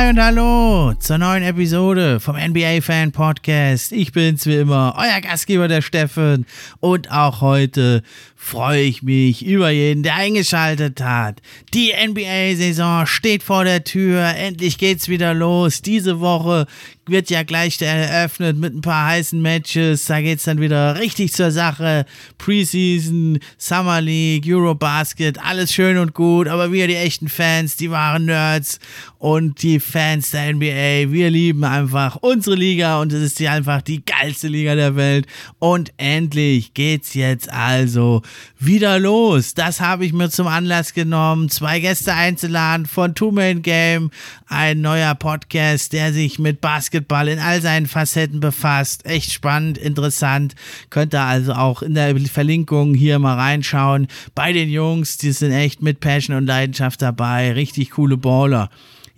Hi und hallo zur neuen Episode vom NBA Fan Podcast. Ich bin's wie immer, euer Gastgeber der Steffen und auch heute freue ich mich über jeden, der eingeschaltet hat. Die NBA-Saison steht vor der Tür, endlich geht's wieder los. Diese Woche wird ja gleich eröffnet mit ein paar heißen Matches. Da geht's dann wieder richtig zur Sache. Preseason, Summer League, Eurobasket, alles schön und gut. Aber wir, die echten Fans, die wahren Nerds und die Fans der NBA, wir lieben einfach unsere Liga und es ist die einfach die geilste Liga der Welt. Und endlich geht's jetzt also wieder los. Das habe ich mir zum Anlass genommen, zwei Gäste einzuladen von Two Man Game, ein neuer Podcast, der sich mit Basketball in all seinen Facetten befasst. Echt spannend, interessant. Könnt ihr also auch in der Verlinkung hier mal reinschauen. Bei den Jungs, die sind echt mit Passion und Leidenschaft dabei. Richtig coole Baller.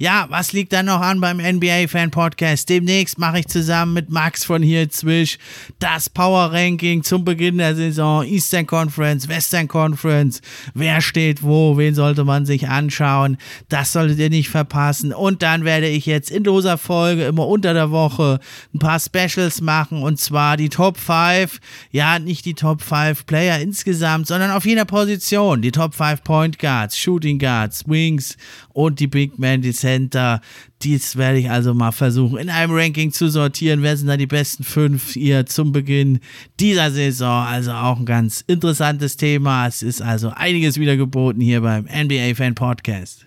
Ja, was liegt dann noch an beim NBA Fan Podcast? Demnächst mache ich zusammen mit Max von hier Zwisch das Power Ranking zum Beginn der Saison. Eastern Conference, Western Conference. Wer steht wo? Wen sollte man sich anschauen? Das solltet ihr nicht verpassen. Und dann werde ich jetzt in loser Folge immer unter der Woche ein paar Specials machen und zwar die Top 5. Ja, nicht die Top 5 Player insgesamt, sondern auf jeder Position. Die Top 5 Point Guards, Shooting Guards, Wings und die Big Men, die Center. Dies werde ich also mal versuchen, in einem Ranking zu sortieren. Wer sind da die besten fünf hier zum Beginn dieser Saison? Also auch ein ganz interessantes Thema. Es ist also einiges wieder geboten hier beim NBA Fan Podcast.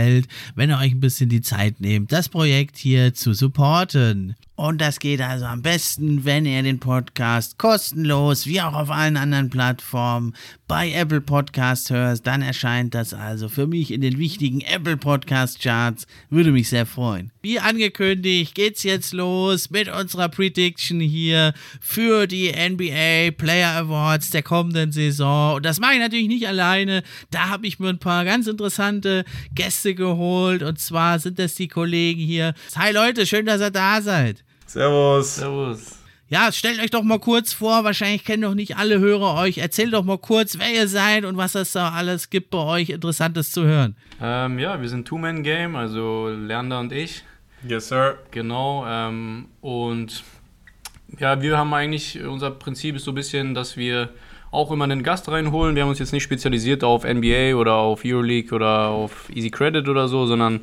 gefällt, wenn ihr euch ein bisschen die Zeit nehmt, das Projekt hier zu supporten. Und das geht also am besten, wenn ihr den Podcast kostenlos, wie auch auf allen anderen Plattformen, bei Apple Podcast hört. Dann erscheint das also für mich in den wichtigen Apple Podcast Charts. Würde mich sehr freuen. Wie angekündigt, geht's jetzt los mit unserer Prediction hier für die NBA Player Awards der kommenden Saison. Und das mache ich natürlich nicht alleine. Da habe ich mir ein paar ganz interessante Gäste geholt. Und zwar sind das die Kollegen hier. Hi Leute, schön, dass ihr da seid. Servus. Servus. Ja, stellt euch doch mal kurz vor, wahrscheinlich kennen doch nicht alle Hörer euch. Erzählt doch mal kurz, wer ihr seid und was es da alles gibt bei euch Interessantes zu hören. Ähm, ja, wir sind Two-Man-Game, also Lerner und ich. Yes, sir. Genau. Ähm, und ja, wir haben eigentlich, unser Prinzip ist so ein bisschen, dass wir auch immer einen Gast reinholen. Wir haben uns jetzt nicht spezialisiert auf NBA oder auf Euroleague oder auf Easy Credit oder so, sondern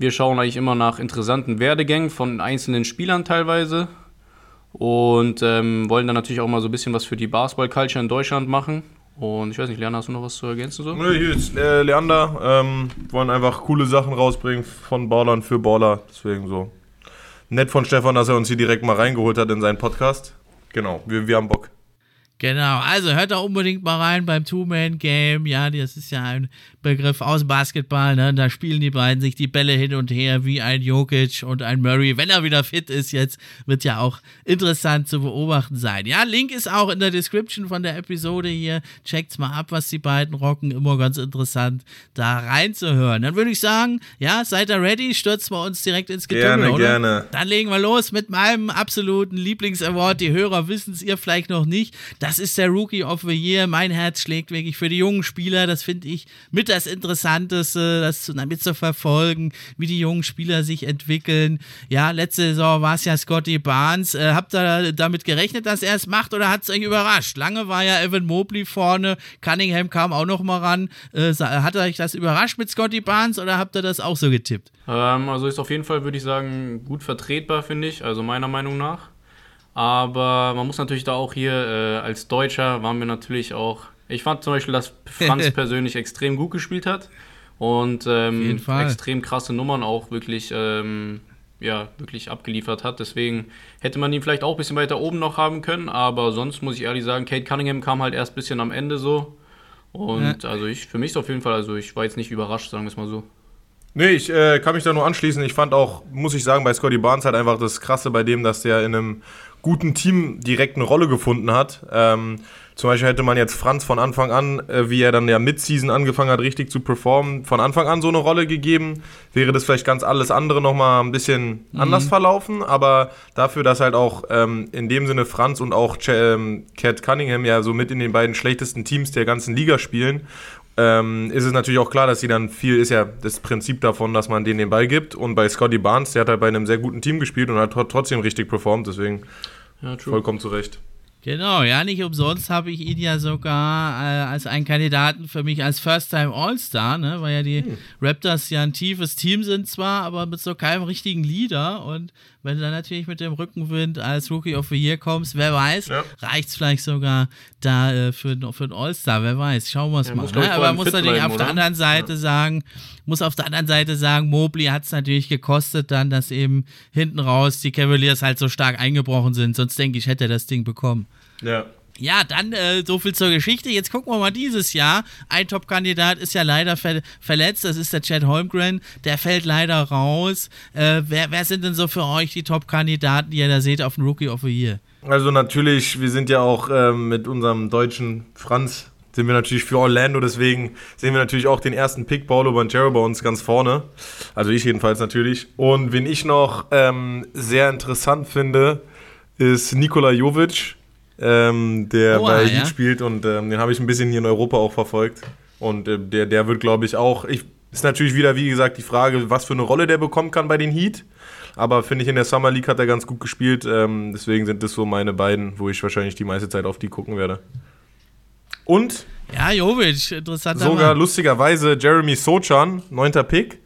wir schauen eigentlich immer nach interessanten Werdegängen von einzelnen Spielern teilweise und ähm, wollen dann natürlich auch mal so ein bisschen was für die Basketball-Culture in Deutschland machen. Und ich weiß nicht, Leander, hast du noch was zu ergänzen? So? Nö, hier ist äh, Leander. Ähm, wollen einfach coole Sachen rausbringen von Ballern für Baller. Deswegen so. Nett von Stefan, dass er uns hier direkt mal reingeholt hat in seinen Podcast. Genau, wir, wir haben Bock. Genau, also hört da unbedingt mal rein beim Two-Man-Game. Ja, das ist ja ein Begriff aus Basketball. Ne? Da spielen die beiden sich die Bälle hin und her wie ein Jokic und ein Murray. Wenn er wieder fit ist jetzt, wird ja auch interessant zu beobachten sein. Ja, Link ist auch in der Description von der Episode hier. Checkt's mal ab, was die beiden rocken. Immer ganz interessant, da reinzuhören. Dann würde ich sagen, ja, seid ihr ready? Stürzen wir uns direkt ins Getümmel, Gerne, oder? gerne. Dann legen wir los mit meinem absoluten Lieblingsaward. Die Hörer wissen es, ihr vielleicht noch nicht. Das das ist der Rookie of the Year. Mein Herz schlägt wirklich für die jungen Spieler. Das finde ich mit das Interessanteste, das damit zu verfolgen, wie die jungen Spieler sich entwickeln. Ja, letzte Saison war es ja Scotty Barnes. Äh, habt ihr damit gerechnet, dass er es macht oder hat es euch überrascht? Lange war ja Evan Mobley vorne, Cunningham kam auch noch mal ran. Äh, hat euch das überrascht mit Scotty Barnes oder habt ihr das auch so getippt? Ähm, also ist auf jeden Fall, würde ich sagen, gut vertretbar, finde ich, also meiner Meinung nach. Aber man muss natürlich da auch hier, äh, als Deutscher waren wir natürlich auch. Ich fand zum Beispiel, dass Franz persönlich extrem gut gespielt hat und ähm, extrem krasse Nummern auch wirklich, ähm, ja, wirklich abgeliefert hat. Deswegen hätte man ihn vielleicht auch ein bisschen weiter oben noch haben können, aber sonst muss ich ehrlich sagen, Kate Cunningham kam halt erst ein bisschen am Ende so. Und ja. also ich, für mich ist auf jeden Fall, also ich war jetzt nicht überrascht, sagen wir es mal so. Nee, ich äh, kann mich da nur anschließen. Ich fand auch, muss ich sagen, bei Scotty Barnes halt einfach das Krasse bei dem, dass der in einem guten Team direkt eine Rolle gefunden hat. Ähm, zum Beispiel hätte man jetzt Franz von Anfang an, äh, wie er dann ja Mid-Season angefangen hat, richtig zu performen, von Anfang an so eine Rolle gegeben, wäre das vielleicht ganz alles andere nochmal ein bisschen mhm. anders verlaufen. Aber dafür, dass halt auch ähm, in dem Sinne Franz und auch Ch ähm, Cat Cunningham ja so mit in den beiden schlechtesten Teams der ganzen Liga spielen ähm, ist es natürlich auch klar, dass sie dann viel, ist ja das Prinzip davon, dass man denen den Ball gibt. Und bei Scotty Barnes, der hat halt bei einem sehr guten Team gespielt und hat trotzdem richtig performt, deswegen ja, vollkommen zu Recht. Genau, ja, nicht umsonst habe ich ihn ja sogar äh, als einen Kandidaten für mich als First-Time All-Star, ne, weil ja die hm. Raptors ja ein tiefes Team sind zwar, aber mit so keinem richtigen Leader und wenn du dann natürlich mit dem Rückenwind als Rookie of the Year kommst, wer weiß, ja. reicht es vielleicht sogar da äh, für, für einen All-Star, wer weiß, schauen wir es ja, mal. Ne? Aber man muss natürlich bleiben, auf oder? der anderen Seite ja. sagen, muss auf der anderen Seite sagen, Mobley hat es natürlich gekostet dann, dass eben hinten raus die Cavaliers halt so stark eingebrochen sind, sonst denke ich, hätte er das Ding bekommen. Ja. Ja, dann äh, so viel zur Geschichte. Jetzt gucken wir mal dieses Jahr. Ein Top-Kandidat ist ja leider ver verletzt. Das ist der Chad Holmgren. Der fällt leider raus. Äh, wer, wer, sind denn so für euch die Top-Kandidaten, die ihr da seht auf dem Rookie of the Year? Also natürlich, wir sind ja auch äh, mit unserem deutschen Franz sind wir natürlich für Orlando, deswegen sehen wir natürlich auch den ersten Pick, Paulo Banchero, bei uns ganz vorne. Also ich jedenfalls natürlich. Und wen ich noch ähm, sehr interessant finde, ist Nikola Jovic ähm, der oh, bei Heat ja? spielt und ähm, den habe ich ein bisschen hier in Europa auch verfolgt. Und äh, der, der wird, glaube ich, auch. Ich, ist natürlich wieder, wie gesagt, die Frage, was für eine Rolle der bekommen kann bei den Heat. Aber finde ich, in der Summer League hat er ganz gut gespielt. Ähm, deswegen sind das so meine beiden, wo ich wahrscheinlich die meiste Zeit auf die gucken werde. Und. Ja, Jovic, interessant. Sogar Mann. lustigerweise Jeremy Sochan, neunter Pick.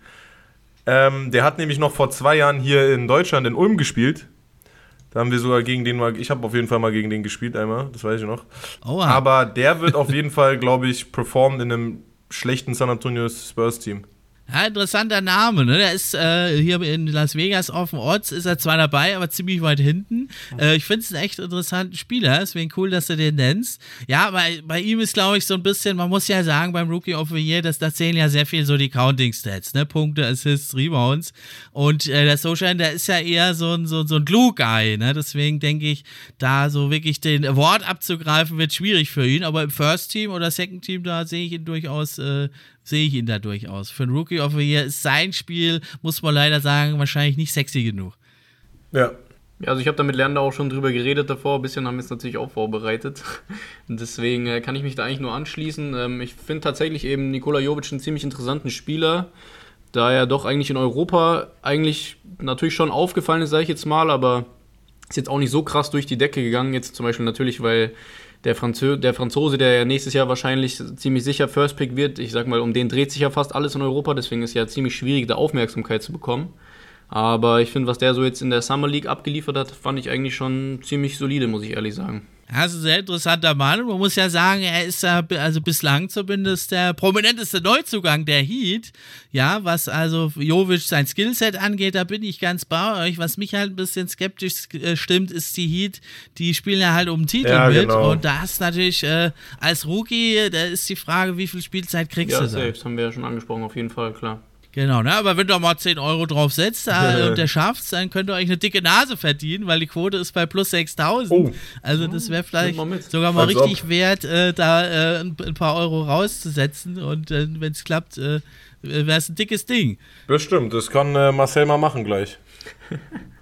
Ähm, der hat nämlich noch vor zwei Jahren hier in Deutschland in Ulm gespielt. Da haben wir sogar gegen den mal, ich habe auf jeden Fall mal gegen den gespielt einmal, das weiß ich noch. Oha. Aber der wird auf jeden Fall, glaube ich, performen in einem schlechten San Antonio Spurs Team. Ja, interessanter Name, ne? Der ist äh, hier in Las Vegas auf dem Orts, ist er zwar dabei, aber ziemlich weit hinten. Äh, ich finde es einen echt interessanten Spieler, deswegen cool, dass du den nennst. Ja, bei, bei ihm ist, glaube ich, so ein bisschen, man muss ja sagen, beim Rookie of the Year, dass da zählen ja sehr viel so die Counting-Stats, ne? Punkte, Assists, Rebounds. Und äh, der Sojan, der ist ja eher so ein, so, so ein Glue-Guy, ne? Deswegen denke ich, da so wirklich den Award abzugreifen, wird schwierig für ihn. Aber im First Team oder Second Team, da sehe ich ihn durchaus äh, sehe ich ihn da durchaus. Für ein Rookie of the Year ist sein Spiel, muss man leider sagen, wahrscheinlich nicht sexy genug. Ja. Ja, also ich habe da mit Lerner auch schon drüber geredet davor, ein bisschen haben wir es natürlich auch vorbereitet. Deswegen äh, kann ich mich da eigentlich nur anschließen. Ähm, ich finde tatsächlich eben Nikola Jovic einen ziemlich interessanten Spieler, da er doch eigentlich in Europa eigentlich natürlich schon aufgefallen ist, sage ich jetzt mal, aber ist jetzt auch nicht so krass durch die Decke gegangen. Jetzt zum Beispiel natürlich, weil der, Franzö der Franzose, der ja nächstes Jahr wahrscheinlich ziemlich sicher First Pick wird, ich sag mal, um den dreht sich ja fast alles in Europa, deswegen ist ja ziemlich schwierig, da Aufmerksamkeit zu bekommen. Aber ich finde, was der so jetzt in der Summer League abgeliefert hat, fand ich eigentlich schon ziemlich solide, muss ich ehrlich sagen. Das ist ein sehr interessanter Mann. Man muss ja sagen, er ist ja also bislang zumindest der prominenteste Neuzugang der Heat. Ja, was also Jovic sein Skillset angeht, da bin ich ganz bei euch. Was mich halt ein bisschen skeptisch äh, stimmt, ist die Heat. Die spielen ja halt um den Titel ja, mit. Genau. Und da hast natürlich äh, als Rookie, da ist die Frage, wie viel Spielzeit kriegst ja, du da? Ja, haben wir ja schon angesprochen, auf jeden Fall, klar. Genau, ne? aber wenn du mal 10 Euro drauf setzt äh, und der schafft dann könnt ihr euch eine dicke Nase verdienen, weil die Quote ist bei plus 6000. Oh. Also das wäre vielleicht mal sogar mal also richtig ob. wert, äh, da äh, ein, ein, paar Euro rauszusetzen und äh, wenn es klappt, äh, wäre es ein dickes Ding. Bestimmt, das kann äh, Marcel mal machen gleich.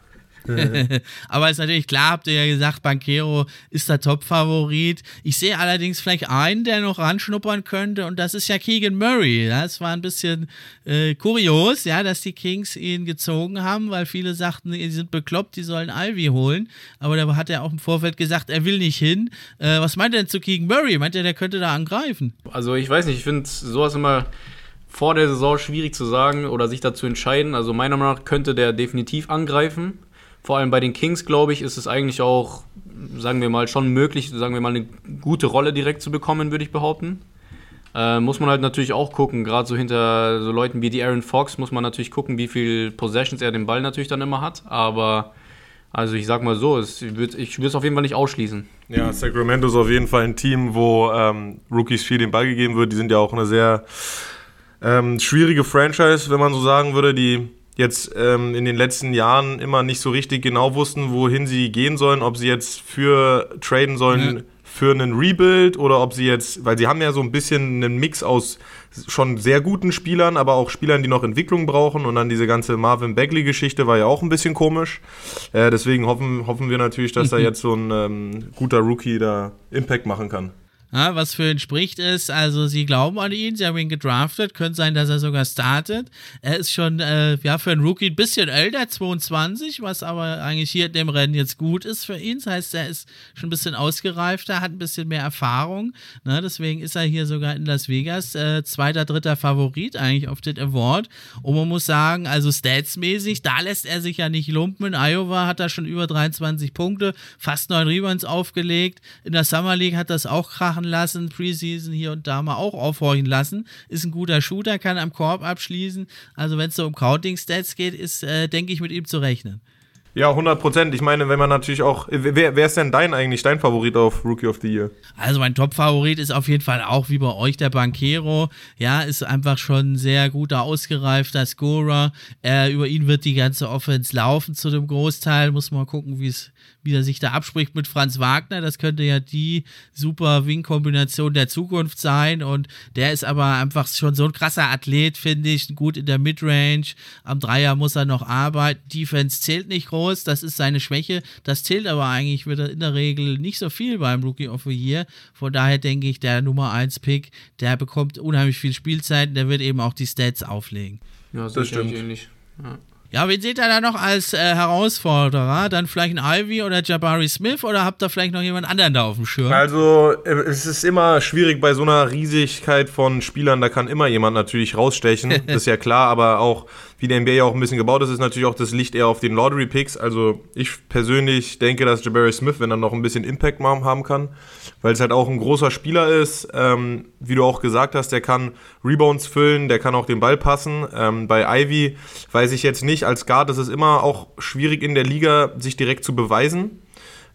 Aber ist natürlich klar, habt ihr ja gesagt, Banquero ist der Top-Favorit. Ich sehe allerdings vielleicht einen, der noch ranschnuppern könnte, und das ist ja Keegan Murray. Das war ein bisschen äh, kurios, ja, dass die Kings ihn gezogen haben, weil viele sagten, die sind bekloppt, die sollen Ivy holen. Aber da hat er auch im Vorfeld gesagt, er will nicht hin. Äh, was meint er denn zu Keegan Murray? Meint er, der könnte da angreifen? Also ich weiß nicht, ich finde sowas immer vor der Saison schwierig zu sagen oder sich dazu entscheiden. Also meiner Meinung nach könnte der definitiv angreifen. Vor allem bei den Kings, glaube ich, ist es eigentlich auch, sagen wir mal, schon möglich, sagen wir mal, eine gute Rolle direkt zu bekommen, würde ich behaupten. Äh, muss man halt natürlich auch gucken, gerade so hinter so Leuten wie die Aaron Fox muss man natürlich gucken, wie viel Possessions er den Ball natürlich dann immer hat. Aber also ich sag mal so, es ich würde es auf jeden Fall nicht ausschließen. Ja, Sacramento ist auf jeden Fall ein Team, wo ähm, Rookies viel den Ball gegeben wird. Die sind ja auch eine sehr ähm, schwierige Franchise, wenn man so sagen würde, die jetzt ähm, in den letzten Jahren immer nicht so richtig genau wussten, wohin sie gehen sollen, ob sie jetzt für traden sollen mhm. für einen Rebuild oder ob sie jetzt, weil sie haben ja so ein bisschen einen Mix aus schon sehr guten Spielern, aber auch Spielern, die noch Entwicklung brauchen und dann diese ganze Marvin Bagley-Geschichte war ja auch ein bisschen komisch. Äh, deswegen hoffen, hoffen wir natürlich, dass da jetzt so ein ähm, guter Rookie da Impact machen kann. Ja, was für ihn spricht ist, also sie glauben an ihn, sie haben ihn gedraftet, könnte sein, dass er sogar startet. Er ist schon, äh, ja, für einen Rookie ein bisschen älter, 22, was aber eigentlich hier in dem Rennen jetzt gut ist für ihn. Das heißt, er ist schon ein bisschen ausgereifter, hat ein bisschen mehr Erfahrung. Ne? Deswegen ist er hier sogar in Las Vegas äh, zweiter, dritter Favorit eigentlich auf den Award. Und man muss sagen, also statsmäßig, da lässt er sich ja nicht lumpen. In Iowa hat er schon über 23 Punkte, fast neun Rebounds aufgelegt. In der Summer League hat das auch krachen machen lassen, Preseason hier und da mal auch aufhorchen lassen. Ist ein guter Shooter, kann am Korb abschließen. Also wenn es so um Counting-Stats geht, ist, äh, denke ich, mit ihm zu rechnen. Ja, 100 Prozent. Ich meine, wenn man natürlich auch. Wer, wer ist denn dein eigentlich, dein Favorit auf Rookie of the Year? Also, mein Top-Favorit ist auf jeden Fall auch wie bei euch der Banquero. Ja, ist einfach schon ein sehr guter, ausgereifter Scorer. Äh, über ihn wird die ganze Offense laufen zu dem Großteil. Muss man gucken, wie es wie er sich da abspricht mit Franz Wagner. Das könnte ja die super Wing-Kombination der Zukunft sein. Und der ist aber einfach schon so ein krasser Athlet, finde ich. Gut in der Midrange. Am Dreier muss er noch arbeiten. Defense zählt nicht groß. Das ist seine Schwäche. Das zählt aber eigentlich wieder in der Regel nicht so viel beim Rookie of the Year. Von daher denke ich, der Nummer 1 Pick, der bekommt unheimlich viel Spielzeit. Der wird eben auch die Stats auflegen. Ja, das, das stimmt. Ähnlich. Ja. Ja, wen seht ihr da noch als äh, Herausforderer? Dann vielleicht ein Ivy oder Jabari Smith oder habt ihr vielleicht noch jemand anderen da auf dem Schirm? Also, äh, es ist immer schwierig bei so einer Riesigkeit von Spielern, da kann immer jemand natürlich rausstechen, das ist ja klar, aber auch wie der NBA ja auch ein bisschen gebaut ist, ist natürlich auch das Licht eher auf den Lottery Picks. Also ich persönlich denke, dass Jabari Smith, wenn er noch ein bisschen Impact haben kann, weil es halt auch ein großer Spieler ist, ähm, wie du auch gesagt hast, der kann Rebounds füllen, der kann auch den Ball passen. Ähm, bei Ivy weiß ich jetzt nicht, als Guard ist es immer auch schwierig in der Liga, sich direkt zu beweisen.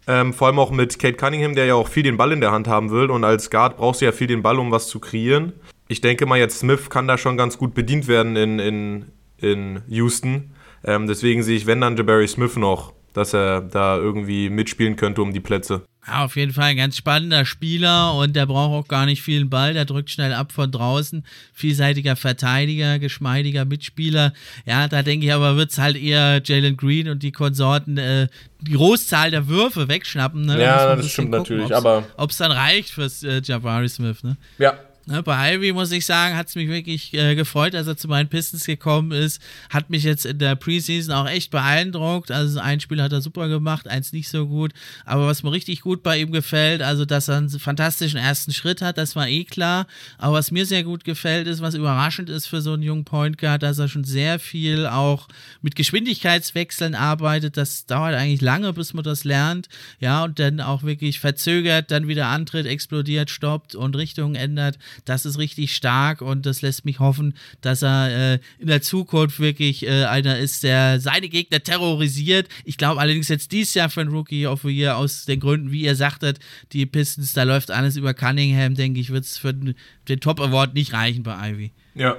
Ähm, vor allem auch mit Kate Cunningham, der ja auch viel den Ball in der Hand haben will. Und als Guard brauchst du ja viel den Ball, um was zu kreieren. Ich denke mal, jetzt Smith kann da schon ganz gut bedient werden in, in, in Houston. Ähm, deswegen sehe ich, wenn dann Jabari Smith noch, dass er da irgendwie mitspielen könnte um die Plätze. Ja, auf jeden Fall ein ganz spannender Spieler und der braucht auch gar nicht viel Ball, der drückt schnell ab von draußen. Vielseitiger Verteidiger, geschmeidiger Mitspieler. Ja, da denke ich aber, wird es halt eher Jalen Green und die Konsorten äh, die Großzahl der Würfe wegschnappen. Ne? Ja, das stimmt gucken, natürlich, aber. Ob es dann reicht fürs äh, Jabari Smith, ne? Ja, bei Ivy muss ich sagen, hat es mich wirklich äh, gefreut, als er zu meinen Pistons gekommen ist. Hat mich jetzt in der Preseason auch echt beeindruckt. Also ein Spiel hat er super gemacht, eins nicht so gut. Aber was mir richtig gut bei ihm gefällt, also dass er einen fantastischen ersten Schritt hat, das war eh klar. Aber was mir sehr gut gefällt, ist, was überraschend ist für so einen jungen Point Guard, dass er schon sehr viel auch mit Geschwindigkeitswechseln arbeitet. Das dauert eigentlich lange, bis man das lernt. Ja, und dann auch wirklich verzögert, dann wieder antritt, explodiert, stoppt und Richtungen ändert das ist richtig stark und das lässt mich hoffen, dass er äh, in der Zukunft wirklich äh, einer ist, der seine Gegner terrorisiert. Ich glaube allerdings jetzt dieses Jahr für einen Rookie of the Year aus den Gründen, wie ihr sagtet, die Pistons, da läuft alles über Cunningham, denke ich, wird es für den, den Top Award nicht reichen bei Ivy. Ja,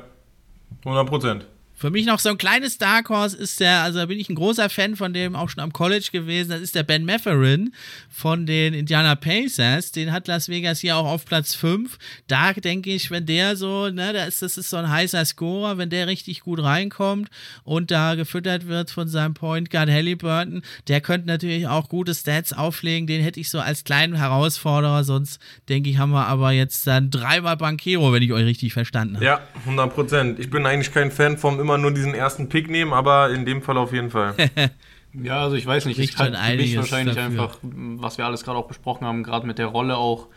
100 Prozent. Für mich noch so ein kleines Dark Horse ist der, also da bin ich ein großer Fan von dem, auch schon am College gewesen, das ist der Ben Matherin von den Indiana Pacers. Den hat Las Vegas hier auch auf Platz 5. Da denke ich, wenn der so, ne, da ist, das ist so ein heißer Scorer, wenn der richtig gut reinkommt und da gefüttert wird von seinem Point Guard Halliburton, der könnte natürlich auch gute Stats auflegen. Den hätte ich so als kleinen Herausforderer, sonst denke ich, haben wir aber jetzt dann dreimal Bankero, wenn ich euch richtig verstanden habe. Ja, 100 Prozent. Ich bin eigentlich kein Fan vom immer nur diesen ersten Pick nehmen, aber in dem Fall auf jeden Fall. ja, also ich weiß nicht, ich halte schon für mich wahrscheinlich dafür. einfach, was wir alles gerade auch besprochen haben, gerade mit der Rolle auch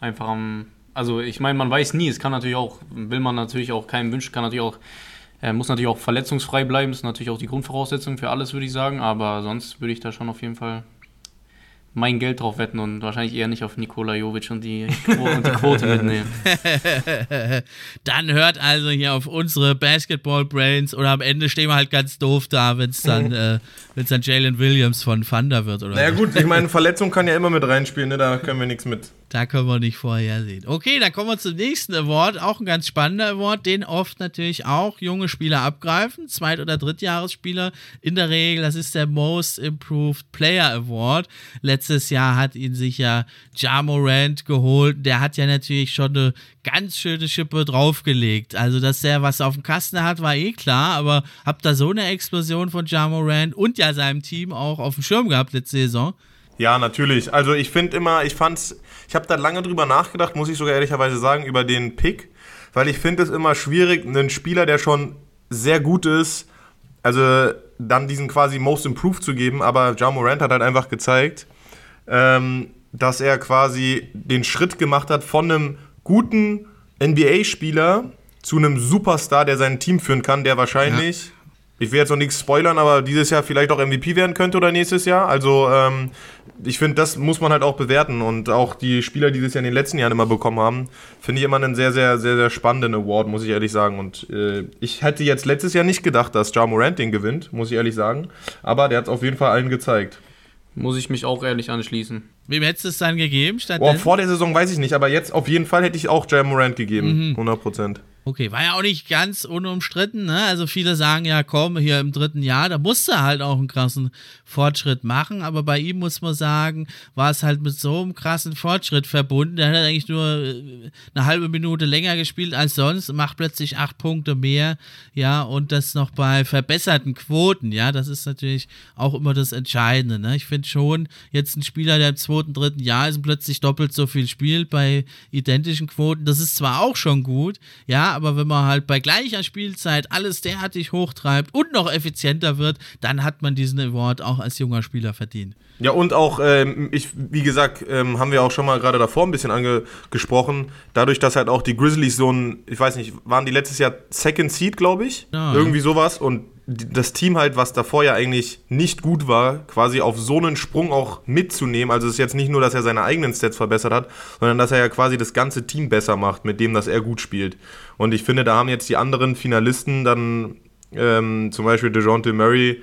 einfach am. Also ich meine, man weiß nie, es kann natürlich auch, will man natürlich auch keinem wünschen, kann natürlich auch, äh, muss natürlich auch verletzungsfrei bleiben, ist natürlich auch die Grundvoraussetzung für alles, würde ich sagen, aber sonst würde ich da schon auf jeden Fall mein Geld drauf wetten und wahrscheinlich eher nicht auf Nikola Jovic und die, und die Quote mitnehmen. dann hört also hier auf unsere Basketball Brains oder am Ende stehen wir halt ganz doof da, wenn es dann, äh, wenn's dann Jalen Williams von Thunder wird oder Naja gut, ich meine, Verletzung kann ja immer mit reinspielen, ne? da können wir nichts mit. Da können wir nicht vorhersehen. Okay, dann kommen wir zum nächsten Award. Auch ein ganz spannender Award, den oft natürlich auch junge Spieler abgreifen. Zweit- oder Drittjahresspieler. In der Regel, das ist der Most Improved Player Award. Letztes Jahr hat ihn sich ja Ja Morant geholt. Der hat ja natürlich schon eine ganz schöne Schippe draufgelegt. Also, dass der was auf dem Kasten hat, war eh klar. Aber habt da so eine Explosion von Ja Morant und ja seinem Team auch auf dem Schirm gehabt letzte Saison? Ja, natürlich. Also ich finde immer, ich fand's, ich habe da lange drüber nachgedacht, muss ich sogar ehrlicherweise sagen, über den Pick, weil ich finde es immer schwierig, einen Spieler, der schon sehr gut ist, also dann diesen quasi Most Improved zu geben, aber Ja Morant hat halt einfach gezeigt, ähm, dass er quasi den Schritt gemacht hat von einem guten NBA-Spieler zu einem Superstar, der sein Team führen kann, der wahrscheinlich, ich will jetzt noch nichts spoilern, aber dieses Jahr vielleicht auch MVP werden könnte oder nächstes Jahr. Also ähm, ich finde, das muss man halt auch bewerten und auch die Spieler, die das ja in den letzten Jahren immer bekommen haben, finde ich immer einen sehr, sehr, sehr, sehr spannenden Award, muss ich ehrlich sagen. Und äh, ich hätte jetzt letztes Jahr nicht gedacht, dass Ja Morant den gewinnt, muss ich ehrlich sagen. Aber der hat es auf jeden Fall allen gezeigt. Muss ich mich auch ehrlich anschließen. Wem hättest du es dann gegeben? Boah, stattdessen? vor der Saison weiß ich nicht, aber jetzt auf jeden Fall hätte ich auch Ja Morant gegeben. 100 Prozent. Okay, war ja auch nicht ganz unumstritten, ne? Also viele sagen ja, komm, hier im dritten Jahr, da musste halt auch einen krassen Fortschritt machen, aber bei ihm muss man sagen, war es halt mit so einem krassen Fortschritt verbunden. Der hat eigentlich nur äh, eine halbe Minute länger gespielt als sonst, macht plötzlich acht Punkte mehr, ja, und das noch bei verbesserten Quoten, ja, das ist natürlich auch immer das Entscheidende, ne? Ich finde schon, jetzt ein Spieler, der im zweiten, dritten Jahr ist und plötzlich doppelt so viel spielt bei identischen Quoten, das ist zwar auch schon gut, ja, aber wenn man halt bei gleicher Spielzeit alles derartig hochtreibt und noch effizienter wird, dann hat man diesen Award auch als junger Spieler verdient. Ja, und auch, ähm, ich, wie gesagt, ähm, haben wir auch schon mal gerade davor ein bisschen angesprochen, dadurch, dass halt auch die Grizzlies so ein, ich weiß nicht, waren die letztes Jahr Second Seed, glaube ich? Ja, Irgendwie sowas. Und das Team halt, was davor ja eigentlich nicht gut war, quasi auf so einen Sprung auch mitzunehmen. Also es ist jetzt nicht nur, dass er seine eigenen Stats verbessert hat, sondern dass er ja quasi das ganze Team besser macht, mit dem, dass er gut spielt. Und ich finde, da haben jetzt die anderen Finalisten dann, ähm, zum Beispiel DeJounte Murray,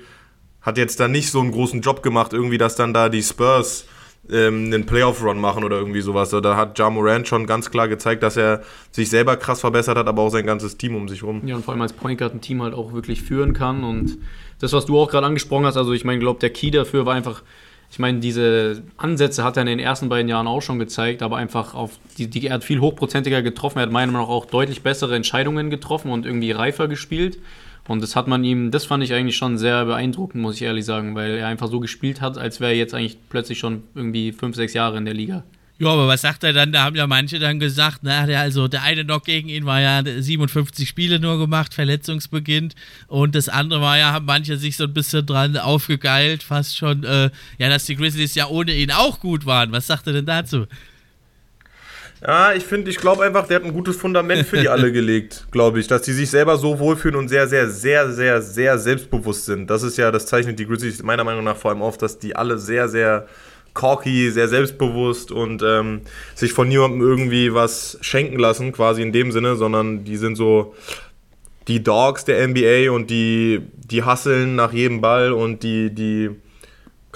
hat jetzt da nicht so einen großen Job gemacht, irgendwie, dass dann da die Spurs ähm, einen Playoff-Run machen oder irgendwie sowas. Da hat Ja Morant schon ganz klar gezeigt, dass er sich selber krass verbessert hat, aber auch sein ganzes Team um sich rum. Ja, und vor allem als Point Guard ein Team halt auch wirklich führen kann. Und das, was du auch gerade angesprochen hast, also ich meine, glaube der Key dafür war einfach, ich meine, diese Ansätze hat er in den ersten beiden Jahren auch schon gezeigt, aber einfach auf die, die er hat viel hochprozentiger getroffen, er hat meiner Meinung nach auch deutlich bessere Entscheidungen getroffen und irgendwie reifer gespielt. Und das hat man ihm, das fand ich eigentlich schon sehr beeindruckend, muss ich ehrlich sagen, weil er einfach so gespielt hat, als wäre er jetzt eigentlich plötzlich schon irgendwie fünf, sechs Jahre in der Liga. Ja, aber was sagt er dann? Da haben ja manche dann gesagt, na, der, also der eine Knock gegen ihn war ja 57 Spiele nur gemacht, Verletzungsbeginn. Und das andere war ja, haben manche sich so ein bisschen dran aufgegeilt, fast schon, äh, ja, dass die Grizzlies ja ohne ihn auch gut waren. Was sagt er denn dazu? Ja, ich finde, ich glaube einfach, der hat ein gutes Fundament für die alle gelegt, glaube ich, dass die sich selber so wohlfühlen und sehr, sehr, sehr, sehr, sehr selbstbewusst sind. Das ist ja, das zeichnet die Grizzlies meiner Meinung nach vor allem auf, dass die alle sehr, sehr cocky, sehr selbstbewusst und ähm, sich von niemandem irgendwie was schenken lassen, quasi in dem Sinne, sondern die sind so die Dogs der NBA und die, die hasseln nach jedem Ball und die, die,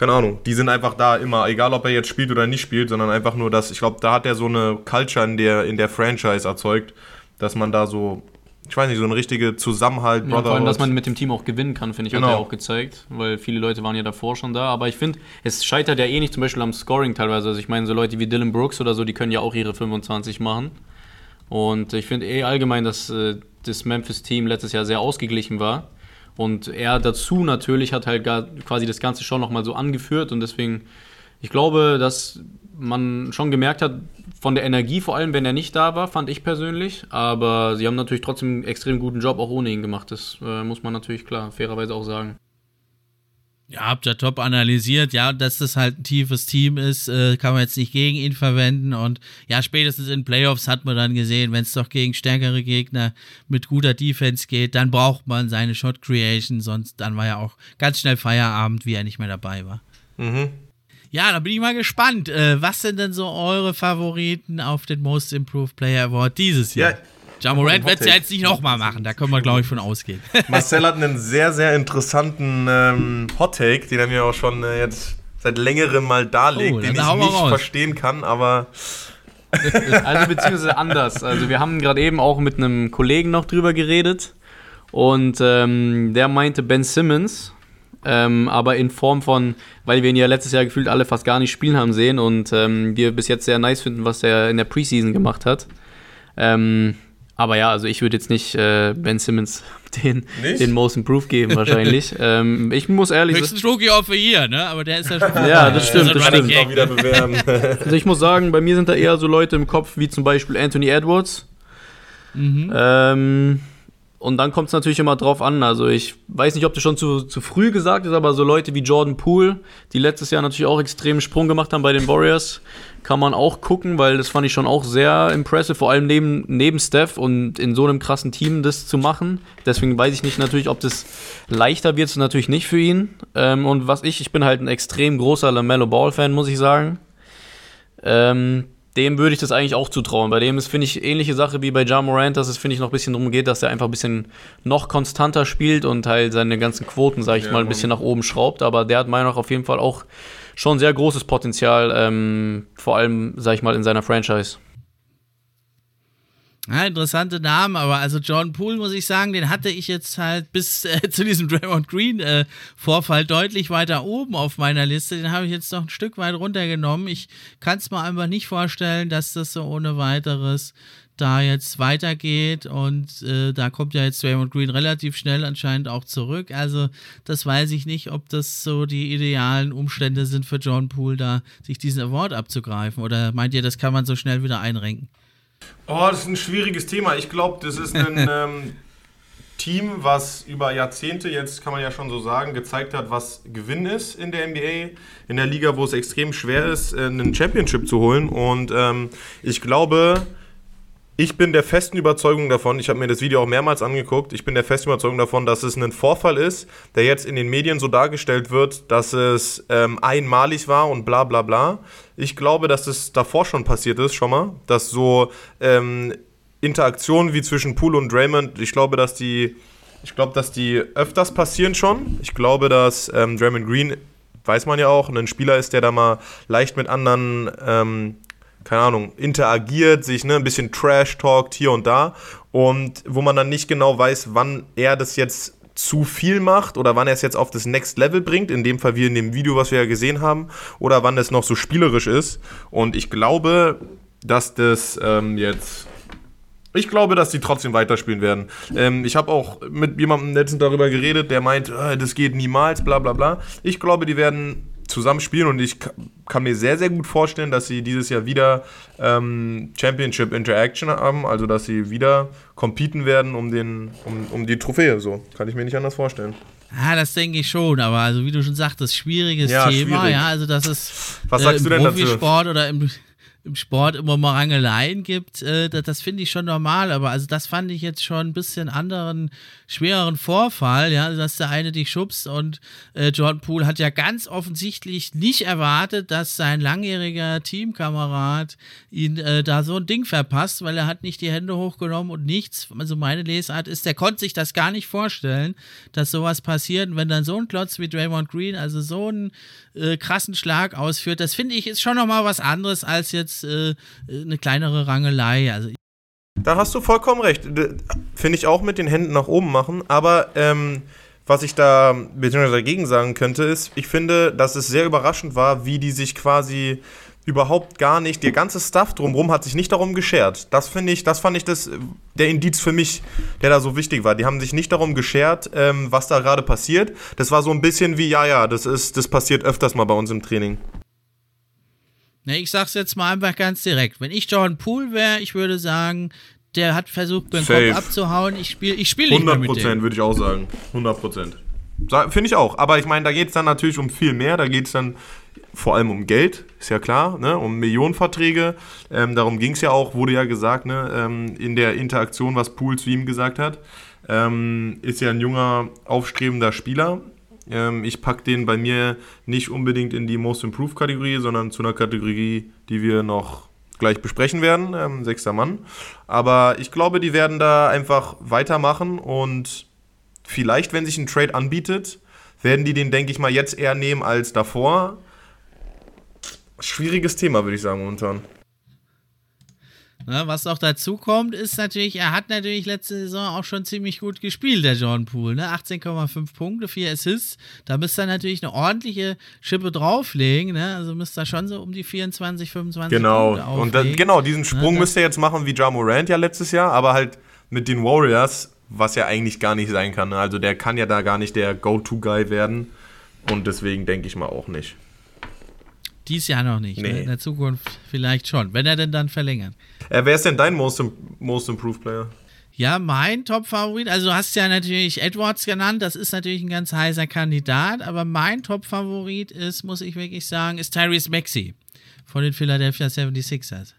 keine Ahnung, die sind einfach da immer, egal ob er jetzt spielt oder nicht spielt, sondern einfach nur das, ich glaube, da hat er so eine Culture in der, in der Franchise erzeugt, dass man da so ich weiß nicht, so eine richtige Zusammenhalt, ja, Vor allem, dass man mit dem Team auch gewinnen kann, finde ich, genau. hat er auch gezeigt, weil viele Leute waren ja davor schon da. Aber ich finde, es scheitert ja eh nicht zum Beispiel am Scoring teilweise. Also ich meine, so Leute wie Dylan Brooks oder so, die können ja auch ihre 25 machen. Und ich finde eh allgemein, dass äh, das Memphis-Team letztes Jahr sehr ausgeglichen war. Und er dazu natürlich hat halt gar, quasi das Ganze schon nochmal so angeführt. Und deswegen, ich glaube, dass man schon gemerkt hat, von der Energie, vor allem wenn er nicht da war, fand ich persönlich. Aber sie haben natürlich trotzdem einen extrem guten Job auch ohne ihn gemacht. Das äh, muss man natürlich klar, fairerweise auch sagen. Ja, habt ihr top analysiert. Ja, dass das halt ein tiefes Team ist, äh, kann man jetzt nicht gegen ihn verwenden. Und ja, spätestens in Playoffs hat man dann gesehen, wenn es doch gegen stärkere Gegner mit guter Defense geht, dann braucht man seine Shot Creation. Sonst dann war ja auch ganz schnell Feierabend, wie er nicht mehr dabei war. Mhm. Ja, da bin ich mal gespannt. Äh, was sind denn so eure Favoriten auf den Most Improved Player Award dieses Jahr? Ja. Jamorant wird es ja jetzt nicht nochmal machen, da können wir, glaube ich, von ausgehen. Marcel hat einen sehr, sehr interessanten ähm, Hot Take, den er mir auch schon äh, jetzt seit längerem mal darlegt, oh, den ich nicht raus. verstehen kann, aber. also beziehungsweise anders. Also wir haben gerade eben auch mit einem Kollegen noch drüber geredet und ähm, der meinte Ben Simmons ähm, aber in Form von, weil wir ihn ja letztes Jahr gefühlt alle fast gar nicht spielen haben sehen und ähm, wir bis jetzt sehr nice finden, was er in der Preseason gemacht hat. Ähm, aber ja, also ich würde jetzt nicht äh, Ben Simmons den, den Most Improved geben wahrscheinlich. ähm, ich muss ehrlich sagen. Höchstens Rookie of the Year, ne? Aber der ist ja schon. ja, das stimmt. Das stimmt. Auch wieder bewerben. also ich muss sagen, bei mir sind da eher so Leute im Kopf wie zum Beispiel Anthony Edwards. Mhm. Ähm, und dann kommt es natürlich immer drauf an. Also ich weiß nicht, ob das schon zu, zu früh gesagt ist, aber so Leute wie Jordan Poole, die letztes Jahr natürlich auch extremen Sprung gemacht haben bei den Warriors, kann man auch gucken, weil das fand ich schon auch sehr impressive, vor allem neben, neben Steph und in so einem krassen Team das zu machen. Deswegen weiß ich nicht natürlich, ob das leichter wird, natürlich nicht für ihn. Ähm, und was ich, ich bin halt ein extrem großer LaMelo Ball-Fan, muss ich sagen. Ähm, dem würde ich das eigentlich auch zutrauen. Bei dem ist, finde ich, ähnliche Sache wie bei Ja Morant, dass es, finde ich, noch ein bisschen darum geht, dass er einfach ein bisschen noch konstanter spielt und halt seine ganzen Quoten, sage ich ja, mal, ein bisschen nach oben schraubt. Aber der hat meiner Meinung nach auf jeden Fall auch schon sehr großes Potenzial, ähm, vor allem, sage ich mal, in seiner Franchise. Ja, interessante Namen, aber also John Poole, muss ich sagen, den hatte ich jetzt halt bis äh, zu diesem Draymond Green äh, deutlich weiter oben auf meiner Liste. Den habe ich jetzt noch ein Stück weit runtergenommen. Ich kann es mir einfach nicht vorstellen, dass das so ohne weiteres da jetzt weitergeht und äh, da kommt ja jetzt Draymond Green relativ schnell anscheinend auch zurück. Also das weiß ich nicht, ob das so die idealen Umstände sind für John Poole, da sich diesen Award abzugreifen. Oder meint ihr, das kann man so schnell wieder einrenken? Oh, das ist ein schwieriges Thema. Ich glaube, das ist ein ähm, Team, was über Jahrzehnte, jetzt kann man ja schon so sagen, gezeigt hat, was Gewinn ist in der NBA, in der Liga, wo es extrem schwer ist, äh, einen Championship zu holen. Und ähm, ich glaube, ich bin der festen Überzeugung davon, ich habe mir das Video auch mehrmals angeguckt, ich bin der festen Überzeugung davon, dass es ein Vorfall ist, der jetzt in den Medien so dargestellt wird, dass es ähm, einmalig war und bla bla bla. Ich glaube, dass es davor schon passiert ist, schon mal, dass so ähm, Interaktionen wie zwischen Poole und Draymond, ich glaube, dass die, ich glaube, dass die öfters passieren schon. Ich glaube, dass ähm, Draymond Green, weiß man ja auch, ein Spieler ist, der da mal leicht mit anderen ähm, keine Ahnung, interagiert, sich ne, ein bisschen Trash talkt hier und da und wo man dann nicht genau weiß, wann er das jetzt zu viel macht oder wann er es jetzt auf das Next Level bringt, in dem Fall wie in dem Video, was wir ja gesehen haben, oder wann es noch so spielerisch ist. Und ich glaube, dass das ähm, jetzt ich glaube, dass die trotzdem weiterspielen werden. Ähm, ich habe auch mit jemandem letztens darüber geredet, der meint, äh, das geht niemals, bla bla bla. Ich glaube, die werden zusammen spielen und ich kann mir sehr, sehr gut vorstellen, dass sie dieses Jahr wieder ähm, Championship Interaction haben, also dass sie wieder competen werden um, den, um, um die Trophäe. So kann ich mir nicht anders vorstellen. Ja, das denke ich schon, aber also wie du schon sagtest, schwieriges ja, Thema, schwierig. ja, also das ist Was sagst äh, im du denn Profisport dazu? oder im im Sport immer mal Rangeleien gibt, äh, das, das finde ich schon normal, aber also das fand ich jetzt schon ein bisschen anderen, schwereren Vorfall, ja, dass der eine dich schubst und äh, Jordan Poole hat ja ganz offensichtlich nicht erwartet, dass sein langjähriger Teamkamerad ihn äh, da so ein Ding verpasst, weil er hat nicht die Hände hochgenommen und nichts, also meine Lesart ist, der konnte sich das gar nicht vorstellen, dass sowas passiert und wenn dann so ein Klotz wie Draymond Green, also so einen äh, krassen Schlag ausführt, das finde ich ist schon nochmal was anderes als jetzt jetzt äh, eine kleinere Rangelei. Also Da hast du vollkommen recht. Finde ich auch mit den Händen nach oben machen. Aber ähm, was ich da beziehungsweise dagegen sagen könnte, ist, ich finde, dass es sehr überraschend war, wie die sich quasi überhaupt gar nicht, der ganze Stuff drumherum hat sich nicht darum geschert. Das finde ich, das fand ich das, der Indiz für mich, der da so wichtig war. Die haben sich nicht darum geschert, ähm, was da gerade passiert. Das war so ein bisschen wie, ja, ja, das ist, das passiert öfters mal bei uns im Training. Ne, ich sag's jetzt mal einfach ganz direkt. Wenn ich Jordan Poole wäre, ich würde sagen, der hat versucht, beim Kopf abzuhauen. Ich spiele ich spiel nicht 100 mehr mit dem. würde ich auch sagen. 100 Prozent. Finde ich auch. Aber ich meine, da geht es dann natürlich um viel mehr. Da geht es dann vor allem um Geld, ist ja klar, ne? um Millionenverträge. Ähm, darum ging es ja auch, wurde ja gesagt, ne? Ähm, in der Interaktion, was Pool zu ihm gesagt hat. Ähm, ist ja ein junger, aufstrebender Spieler. Ähm, ich packe den bei mir nicht unbedingt in die Most Improved Kategorie, sondern zu einer Kategorie, die wir noch gleich besprechen werden, ähm, sechster Mann. Aber ich glaube, die werden da einfach weitermachen und vielleicht, wenn sich ein Trade anbietet, werden die den, denke ich mal, jetzt eher nehmen als davor. Schwieriges Thema, würde ich sagen, momentan. Ne, was auch dazu kommt, ist natürlich, er hat natürlich letzte Saison auch schon ziemlich gut gespielt, der John Poole. Ne? 18,5 Punkte, 4 Assists. Da müsste er natürlich eine ordentliche Schippe drauflegen. Ne? Also müsste er schon so um die 24, 25 genau. Punkte auflegen. Und dann, genau, diesen ne, Sprung müsste er jetzt machen wie Ja Morant ja letztes Jahr, aber halt mit den Warriors, was ja eigentlich gar nicht sein kann. Ne? Also der kann ja da gar nicht der Go-To-Guy werden. Und deswegen denke ich mal auch nicht. Dies Jahr noch nicht. Ne? Nee. Ne? In der Zukunft vielleicht schon, wenn er denn dann verlängert. Äh, wer ist denn dein Most, most Improved Player? Ja, mein Top-Favorit, also du hast ja natürlich Edwards genannt, das ist natürlich ein ganz heißer Kandidat, aber mein Top-Favorit ist, muss ich wirklich sagen, ist Tyrese Maxey von den Philadelphia 76ers.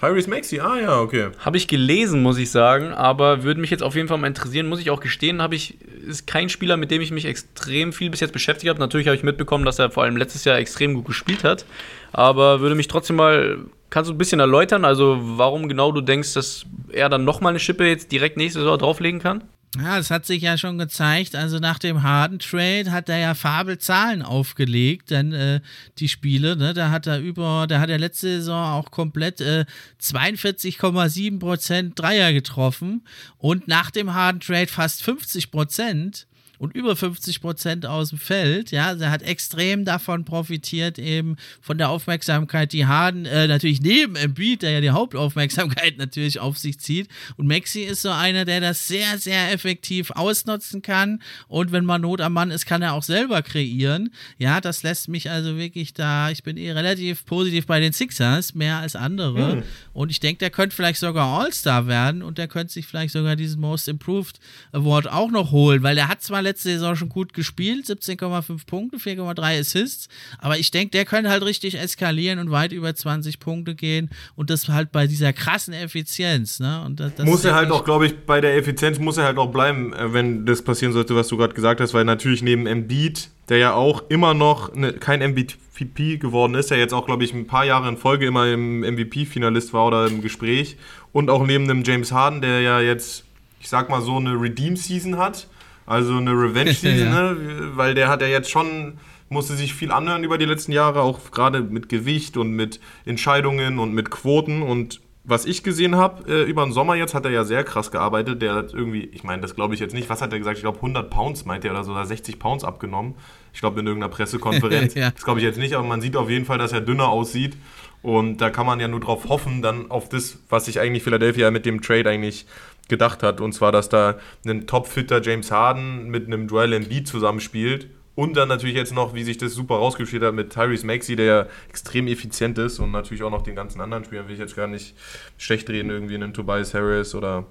Tyrese Maxey, ah ja, okay. Habe ich gelesen, muss ich sagen, aber würde mich jetzt auf jeden Fall mal interessieren, muss ich auch gestehen, habe ich, ist kein Spieler, mit dem ich mich extrem viel bis jetzt beschäftigt habe. Natürlich habe ich mitbekommen, dass er vor allem letztes Jahr extrem gut gespielt hat, aber würde mich trotzdem mal, kannst du ein bisschen erläutern, also warum genau du denkst, dass er dann nochmal eine Schippe jetzt direkt nächste Saison drauflegen kann? Ja, es hat sich ja schon gezeigt. Also nach dem harten Trade hat er ja Fabelzahlen aufgelegt, denn äh, die Spiele, ne, da hat er über, da hat er letzte Saison auch komplett äh, 42,7 Prozent Dreier getroffen und nach dem harten Trade fast 50 Prozent und über 50 Prozent aus dem Feld. Ja, er hat extrem davon profitiert, eben von der Aufmerksamkeit, die Harden äh, natürlich neben Embiid, der ja die Hauptaufmerksamkeit natürlich auf sich zieht. Und Maxi ist so einer, der das sehr, sehr effektiv ausnutzen kann. Und wenn man Not am Mann ist, kann er auch selber kreieren. Ja, das lässt mich also wirklich da, ich bin eh relativ positiv bei den Sixers, mehr als andere. Mhm. Und ich denke, der könnte vielleicht sogar All-Star werden und der könnte sich vielleicht sogar diesen Most Improved Award auch noch holen, weil der hat zwar letzte Saison schon gut gespielt, 17,5 Punkte, 4,3 Assists, aber ich denke, der könnte halt richtig eskalieren und weit über 20 Punkte gehen und das halt bei dieser krassen Effizienz. Ne? Und das, das muss er halt auch, glaube ich, bei der Effizienz muss er halt auch bleiben, äh, wenn das passieren sollte, was du gerade gesagt hast, weil natürlich neben Embiid, der ja auch immer noch ne, kein MVP geworden ist, der jetzt auch, glaube ich, ein paar Jahre in Folge immer im MVP-Finalist war oder im Gespräch und auch neben einem James Harden, der ja jetzt ich sag mal so eine Redeem-Season hat also eine Revenge-Season, ja. ne? weil der hat ja jetzt schon, musste sich viel anhören über die letzten Jahre, auch gerade mit Gewicht und mit Entscheidungen und mit Quoten. Und was ich gesehen habe äh, über den Sommer jetzt, hat er ja sehr krass gearbeitet. Der hat irgendwie, ich meine, das glaube ich jetzt nicht, was hat er gesagt? Ich glaube 100 Pounds meint er oder so, oder 60 Pounds abgenommen. Ich glaube in irgendeiner Pressekonferenz. ja. Das glaube ich jetzt nicht, aber man sieht auf jeden Fall, dass er dünner aussieht. Und da kann man ja nur drauf hoffen, dann auf das, was sich eigentlich Philadelphia mit dem Trade eigentlich gedacht hat. Und zwar, dass da ein topfitter James Harden mit einem Joel Embiid zusammenspielt. Und dann natürlich jetzt noch, wie sich das super rausgespielt hat mit Tyrese Maxey, der ja extrem effizient ist und natürlich auch noch den ganzen anderen Spielern will ich jetzt gar nicht schlecht reden, irgendwie einen Tobias Harris oder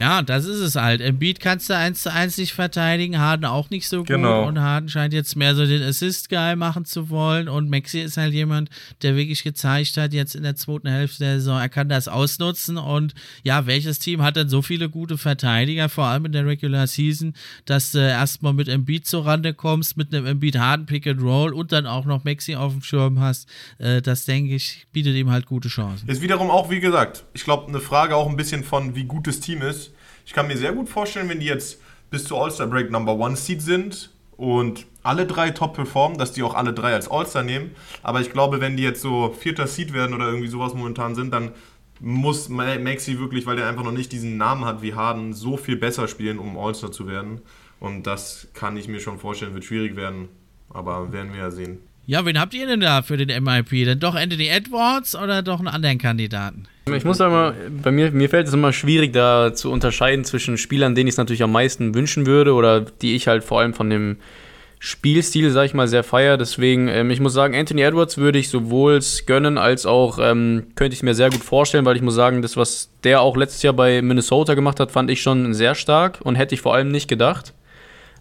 ja, das ist es halt. Embiid kannst du eins zu eins nicht verteidigen, Harden auch nicht so gut. Genau. Und Harden scheint jetzt mehr so den Assist-Guy machen zu wollen. Und Maxi ist halt jemand, der wirklich gezeigt hat, jetzt in der zweiten Hälfte der Saison, er kann das ausnutzen. Und ja, welches Team hat denn so viele gute Verteidiger, vor allem in der Regular Season, dass du erstmal mit Embiid zur Rande kommst, mit einem Embiid-Harden Pick and Roll und dann auch noch Maxi auf dem Schirm hast. Äh, das, denke ich, bietet ihm halt gute Chancen. Ist wiederum auch, wie gesagt, ich glaube, eine Frage auch ein bisschen von, wie gut das Team ist ist. Ich kann mir sehr gut vorstellen, wenn die jetzt bis zu All-Star Break Number One Seed sind und alle drei top performen, dass die auch alle drei als All-Star nehmen. Aber ich glaube, wenn die jetzt so vierter Seed werden oder irgendwie sowas momentan sind, dann muss Maxi wirklich, weil er einfach noch nicht diesen Namen hat wie Harden, so viel besser spielen, um All-Star zu werden. Und das kann ich mir schon vorstellen, wird schwierig werden. Aber werden wir ja sehen. Ja, wen habt ihr denn da für den MIP? Denn doch Anthony Edwards oder doch einen anderen Kandidaten? Ich muss sagen, bei mir, mir fällt es immer schwierig, da zu unterscheiden zwischen Spielern, denen ich es natürlich am meisten wünschen würde oder die ich halt vor allem von dem Spielstil, sag ich mal, sehr feier. Deswegen, ähm, ich muss sagen, Anthony Edwards würde ich sowohl gönnen, als auch ähm, könnte ich mir sehr gut vorstellen, weil ich muss sagen, das, was der auch letztes Jahr bei Minnesota gemacht hat, fand ich schon sehr stark und hätte ich vor allem nicht gedacht.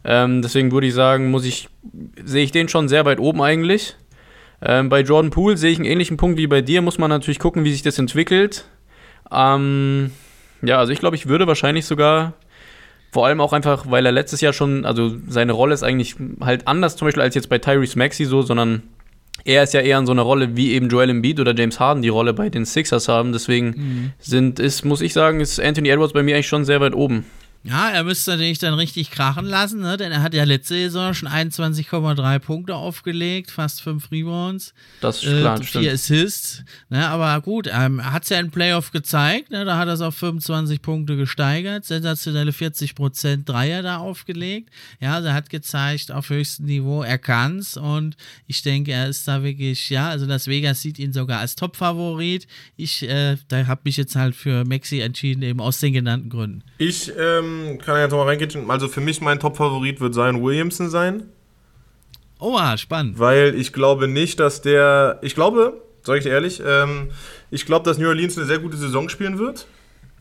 Ähm, deswegen würde ich sagen, muss ich, sehe ich den schon sehr weit oben eigentlich. Ähm, bei Jordan Poole sehe ich einen ähnlichen Punkt wie bei dir, muss man natürlich gucken, wie sich das entwickelt. Ähm, ja, also ich glaube, ich würde wahrscheinlich sogar vor allem auch einfach, weil er letztes Jahr schon, also seine Rolle ist eigentlich halt anders zum Beispiel als jetzt bei Tyrese Maxey so, sondern er ist ja eher in so einer Rolle, wie eben Joel Embiid oder James Harden die Rolle bei den Sixers haben. Deswegen mhm. sind, ist, muss ich sagen, ist Anthony Edwards bei mir eigentlich schon sehr weit oben. Ja, er müsste natürlich dann richtig krachen lassen, ne? denn er hat ja letzte Saison schon 21,3 Punkte aufgelegt, fast 5 Rebounds. Das ist klar, äh, 4 Assists. Ne? Aber gut, ähm, er hat es ja in Playoff gezeigt, ne? da hat er es auf 25 Punkte gesteigert, sensationelle 40% Dreier da aufgelegt. Ja, also er hat gezeigt, auf höchstem Niveau, er kann's und ich denke, er ist da wirklich, ja, also das Vegas sieht ihn sogar als Top-Favorit. Ich, äh, da habe mich jetzt halt für Maxi entschieden, eben aus den genannten Gründen. Ich, ähm ähm, kann jetzt mal reingehen. Also für mich mein Top-Favorit wird Zion Williamson sein. Oha, spannend. Weil ich glaube nicht, dass der. Ich glaube, sage ich dir ehrlich, ähm, ich glaube, dass New Orleans eine sehr gute Saison spielen wird.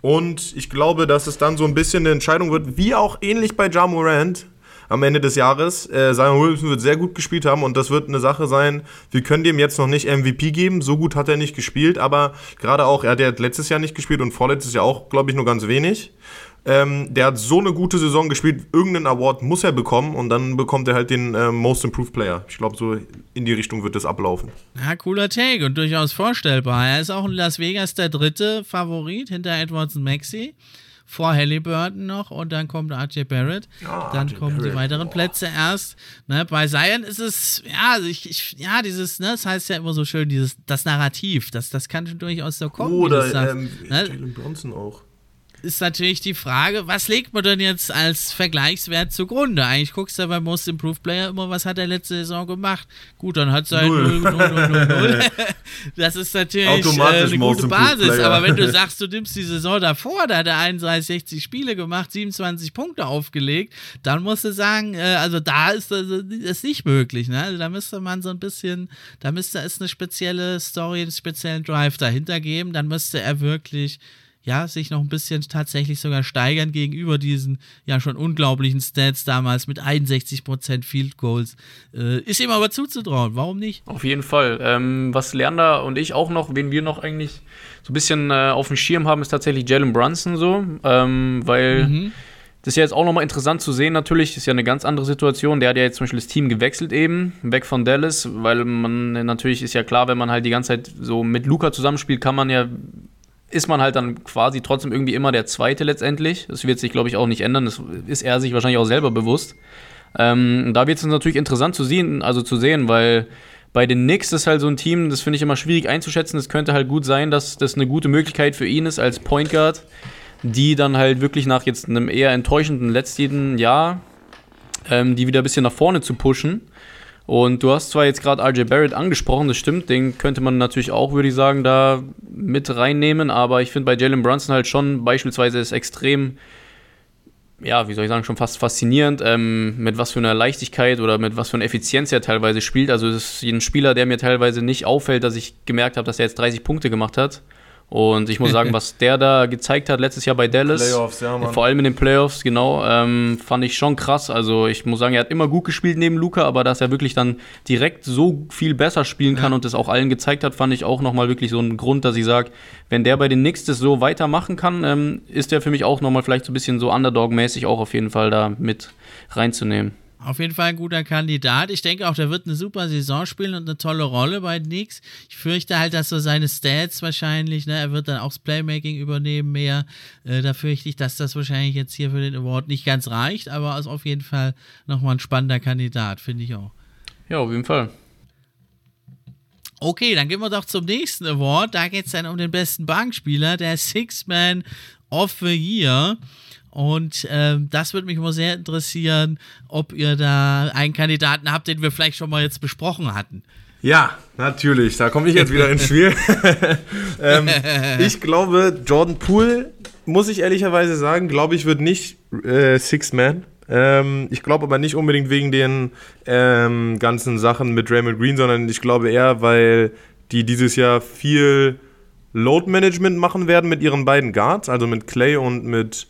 Und ich glaube, dass es dann so ein bisschen eine Entscheidung wird, wie auch ähnlich bei Ja Morant am Ende des Jahres. Äh, Zion Williamson wird sehr gut gespielt haben und das wird eine Sache sein. Wir können dem jetzt noch nicht MVP geben. So gut hat er nicht gespielt, aber gerade auch, er hat ja letztes Jahr nicht gespielt und vorletztes Jahr auch, glaube ich, nur ganz wenig. Ähm, der hat so eine gute Saison gespielt, irgendeinen Award muss er bekommen und dann bekommt er halt den äh, Most Improved Player. Ich glaube, so in die Richtung wird das ablaufen. Ja, cooler Take und durchaus vorstellbar. Er ist auch in Las Vegas der dritte Favorit hinter Edwards und Maxi. Vor Halliburton noch und dann kommt RJ Barrett. Ja, dann RJ kommen Barrett. die weiteren Plätze erst. Ne, bei Zion ist es, ja, also ich, ich, ja, dieses, ne, das heißt ja immer so schön, dieses, das Narrativ, das, das kann schon durchaus so kommen. Oder ähm, ne? Jalen Bronson auch ist natürlich die Frage, was legt man denn jetzt als Vergleichswert zugrunde? Eigentlich guckst du ja beim Most Improved Player immer, was hat er letzte Saison gemacht? Gut, dann hat sein 0, 0, 0, 0, 0. Das ist natürlich äh, eine gute Basis. Aber wenn du sagst, du nimmst die Saison davor, da hat er 31, 60 Spiele gemacht, 27 Punkte aufgelegt, dann musst du sagen, äh, also da ist das, das nicht möglich. Ne? Also da müsste man so ein bisschen, da müsste es eine spezielle Story, einen speziellen Drive dahinter geben. Dann müsste er wirklich ja, sich noch ein bisschen tatsächlich sogar steigern gegenüber diesen ja schon unglaublichen Stats damals mit 61% Field Goals. Äh, ist ihm aber zuzutrauen, warum nicht? Auf jeden Fall. Ähm, was Lerner und ich auch noch, wen wir noch eigentlich so ein bisschen äh, auf dem Schirm haben, ist tatsächlich Jalen Brunson so, ähm, weil. Mhm. Das ist ja jetzt auch nochmal interessant zu sehen, natürlich, ist ja eine ganz andere Situation. Der hat ja jetzt zum Beispiel das Team gewechselt eben, weg von Dallas, weil man natürlich ist ja klar, wenn man halt die ganze Zeit so mit Luca zusammenspielt, kann man ja ist man halt dann quasi trotzdem irgendwie immer der Zweite letztendlich. Das wird sich, glaube ich, auch nicht ändern. Das ist er sich wahrscheinlich auch selber bewusst. Ähm, da wird es natürlich interessant zu sehen, also zu sehen, weil bei den Knicks ist halt so ein Team, das finde ich immer schwierig einzuschätzen. Es könnte halt gut sein, dass das eine gute Möglichkeit für ihn ist als Point Guard, die dann halt wirklich nach jetzt einem eher enttäuschenden letzten Jahr, ähm, die wieder ein bisschen nach vorne zu pushen. Und du hast zwar jetzt gerade RJ Barrett angesprochen, das stimmt, den könnte man natürlich auch, würde ich sagen, da mit reinnehmen, aber ich finde bei Jalen Brunson halt schon beispielsweise ist extrem, ja, wie soll ich sagen, schon fast faszinierend, ähm, mit was für einer Leichtigkeit oder mit was für einer Effizienz er teilweise spielt. Also es ist ein Spieler, der mir teilweise nicht auffällt, dass ich gemerkt habe, dass er jetzt 30 Punkte gemacht hat. Und ich muss sagen, was der da gezeigt hat letztes Jahr bei Dallas, Playoffs, ja, Mann. vor allem in den Playoffs, genau, ähm, fand ich schon krass. Also ich muss sagen, er hat immer gut gespielt neben Luca, aber dass er wirklich dann direkt so viel besser spielen kann ja. und das auch allen gezeigt hat, fand ich auch nochmal wirklich so ein Grund, dass ich sage, wenn der bei den Knicks das so weitermachen kann, ähm, ist der für mich auch nochmal vielleicht so ein bisschen so Underdog-mäßig auch auf jeden Fall da mit reinzunehmen. Auf jeden Fall ein guter Kandidat. Ich denke auch, der wird eine super Saison spielen und eine tolle Rolle bei Knicks. Ich fürchte halt, dass so seine Stats wahrscheinlich, ne, er wird dann auch das Playmaking übernehmen mehr. Äh, da fürchte ich, dass das wahrscheinlich jetzt hier für den Award nicht ganz reicht, aber ist auf jeden Fall nochmal ein spannender Kandidat, finde ich auch. Ja, auf jeden Fall. Okay, dann gehen wir doch zum nächsten Award. Da geht es dann um den besten Bankspieler, der Six-Man of the Year. Und ähm, das würde mich immer sehr interessieren, ob ihr da einen Kandidaten habt, den wir vielleicht schon mal jetzt besprochen hatten. Ja, natürlich. Da komme ich jetzt wieder ins Spiel. ähm, ich glaube, Jordan Poole, muss ich ehrlicherweise sagen, glaube ich, wird nicht äh, Six-Man. Ähm, ich glaube aber nicht unbedingt wegen den ähm, ganzen Sachen mit Draymond Green, sondern ich glaube eher, weil die dieses Jahr viel Load Management machen werden mit ihren beiden Guards, also mit Clay und mit,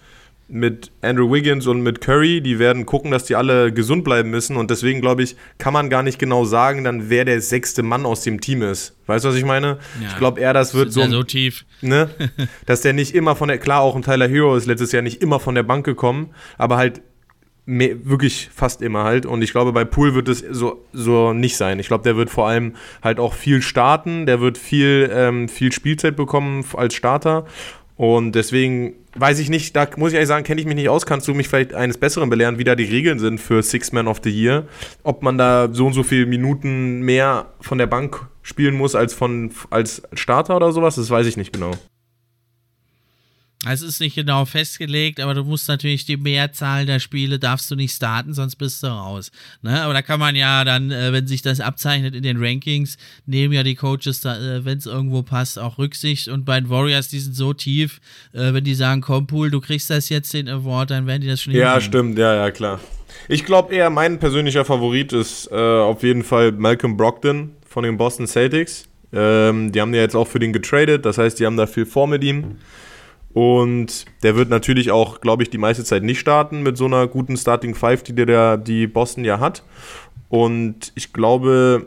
mit Andrew Wiggins und mit Curry. Die werden gucken, dass die alle gesund bleiben müssen und deswegen glaube ich, kann man gar nicht genau sagen, dann wer der sechste Mann aus dem Team ist. Weißt du, was ich meine? Ja, ich glaube eher, das wird so, so tief, ne, dass der nicht immer von der klar auch ein Tyler Hero ist letztes Jahr nicht immer von der Bank gekommen, aber halt mehr, wirklich fast immer halt. Und ich glaube, bei Pool wird es so, so nicht sein. Ich glaube, der wird vor allem halt auch viel starten, der wird viel, ähm, viel Spielzeit bekommen als Starter. Und deswegen weiß ich nicht, da muss ich ehrlich sagen, kenne ich mich nicht aus. Kannst du mich vielleicht eines Besseren belehren, wie da die Regeln sind für Six Man of the Year? Ob man da so und so viele Minuten mehr von der Bank spielen muss als, von, als Starter oder sowas? Das weiß ich nicht genau. Also es ist nicht genau festgelegt, aber du musst natürlich die Mehrzahl der Spiele darfst du nicht starten, sonst bist du raus. Ne? Aber da kann man ja dann, äh, wenn sich das abzeichnet in den Rankings, nehmen ja die Coaches da, äh, wenn es irgendwo passt, auch Rücksicht. Und bei den Warriors, die sind so tief, äh, wenn die sagen, komm Pool, du kriegst das jetzt den Award, dann werden die das schon Ja, hinnehmen. stimmt, ja, ja, klar. Ich glaube eher, mein persönlicher Favorit ist auf jeden Fall Malcolm Brogdon von den Boston Celtics. Ähm, die haben ja jetzt auch für den getradet, das heißt, die haben da viel vor mit ihm. Und der wird natürlich auch, glaube ich, die meiste Zeit nicht starten mit so einer guten Starting Five, die der, die Boston ja hat. Und ich glaube,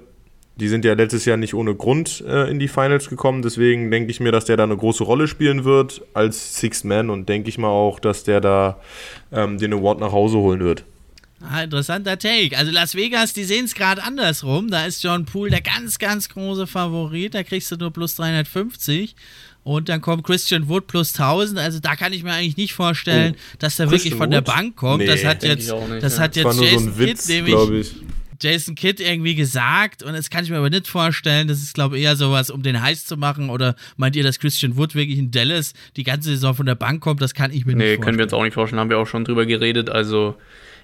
die sind ja letztes Jahr nicht ohne Grund äh, in die Finals gekommen. Deswegen denke ich mir, dass der da eine große Rolle spielen wird als Sixth Man und denke ich mal auch, dass der da ähm, den Award nach Hause holen wird. Ah, interessanter Take. Also Las Vegas, die sehen es gerade andersrum. Da ist John Poole der ganz, ganz große Favorit. Da kriegst du nur plus 350. Und dann kommt Christian Wood plus 1000. Also da kann ich mir eigentlich nicht vorstellen, oh. dass er wirklich von Wood? der Bank kommt. Nee, das hat jetzt, nicht, das ja. hat jetzt Jason so Witz, Kidd nämlich. Jason Kidd irgendwie gesagt und das kann ich mir aber nicht vorstellen. Das ist, glaube ich, eher sowas, um den heiß zu machen. Oder meint ihr, dass Christian Wood wirklich in Dallas die ganze Saison von der Bank kommt? Das kann ich mir nee, nicht vorstellen. Nee, können wir uns auch nicht vorstellen. Haben wir auch schon drüber geredet. Also,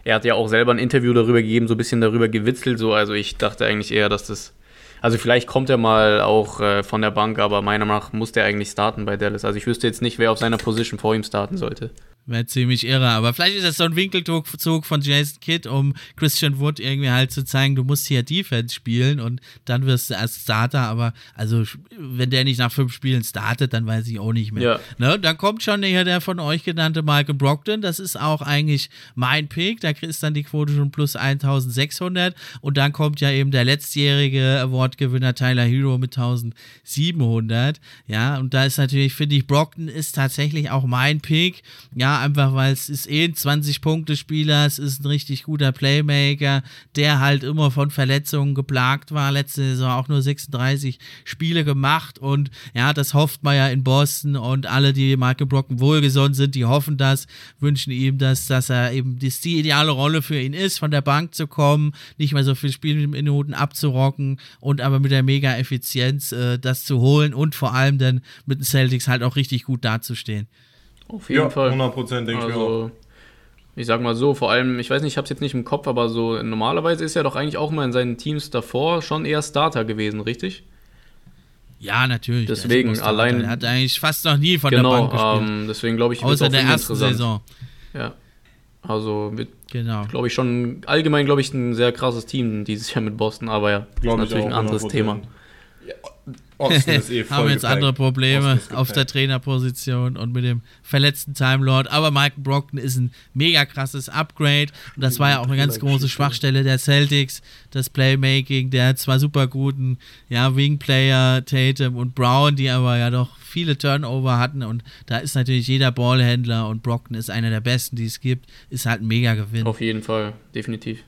er hat ja auch selber ein Interview darüber gegeben, so ein bisschen darüber gewitzelt. So. Also, ich dachte eigentlich eher, dass das also vielleicht kommt er mal auch äh, von der Bank, aber meiner Meinung nach muss der eigentlich starten bei Dallas. Also ich wüsste jetzt nicht, wer auf seiner Position vor ihm starten sollte. Wäre ziemlich irre. Aber vielleicht ist das so ein Winkelzug von Jason Kidd, um Christian Wood irgendwie halt zu zeigen, du musst hier Defense spielen und dann wirst du als Starter. Aber also, wenn der nicht nach fünf Spielen startet, dann weiß ich auch nicht mehr. Ja. Ne? Dann kommt schon hier der von euch genannte Michael Brockton. Das ist auch eigentlich mein Pick. Da ist dann die Quote schon plus 1600. Und dann kommt ja eben der letztjährige Awardgewinner Tyler Hero mit 1700. Ja, und da ist natürlich, finde ich, Brockton ist tatsächlich auch mein Pick. Ja, einfach weil es ist eh ein 20-Punkte-Spieler, es ist ein richtig guter Playmaker, der halt immer von Verletzungen geplagt war. Letzte Saison auch nur 36 Spiele gemacht und ja, das hofft man ja in Boston und alle, die Michael Brocken wohlgesonnen sind, die hoffen das, wünschen ihm das, dass er eben das die ideale Rolle für ihn ist, von der Bank zu kommen, nicht mehr so viel Spielminuten abzurocken und aber mit der Mega-Effizienz äh, das zu holen und vor allem dann mit den Celtics halt auch richtig gut dazustehen. Auf jeden ja, Fall. 100 Prozent, denke also, ich auch. Ich sag mal so, vor allem, ich weiß nicht, ich hab's jetzt nicht im Kopf, aber so normalerweise ist er doch eigentlich auch mal in seinen Teams davor schon eher Starter gewesen, richtig? Ja, natürlich. Deswegen allein. Er hat eigentlich fast noch nie von genau, der Bank gespielt. Ähm, deswegen glaube ich, außer der ersten Saison. Ja. Also wird, genau. glaube ich, schon allgemein, glaube ich, ein sehr krasses Team dieses Jahr mit Boston, aber ja, glaub ist natürlich ein anderes 100%. Thema. Ja, Ist eh voll Haben jetzt andere Probleme auf der Trainerposition und mit dem verletzten Time Lord. Aber Michael Brockton ist ein mega krasses Upgrade. Und das war ja auch eine ganz große Schwachstelle der Celtics. Das Playmaking der zwar super guten ja, Wingplayer Tatum und Brown, die aber ja doch viele Turnover hatten. Und da ist natürlich jeder Ballhändler und Brockton ist einer der besten, die es gibt. Ist halt ein mega Gewinn. Auf jeden Fall, definitiv.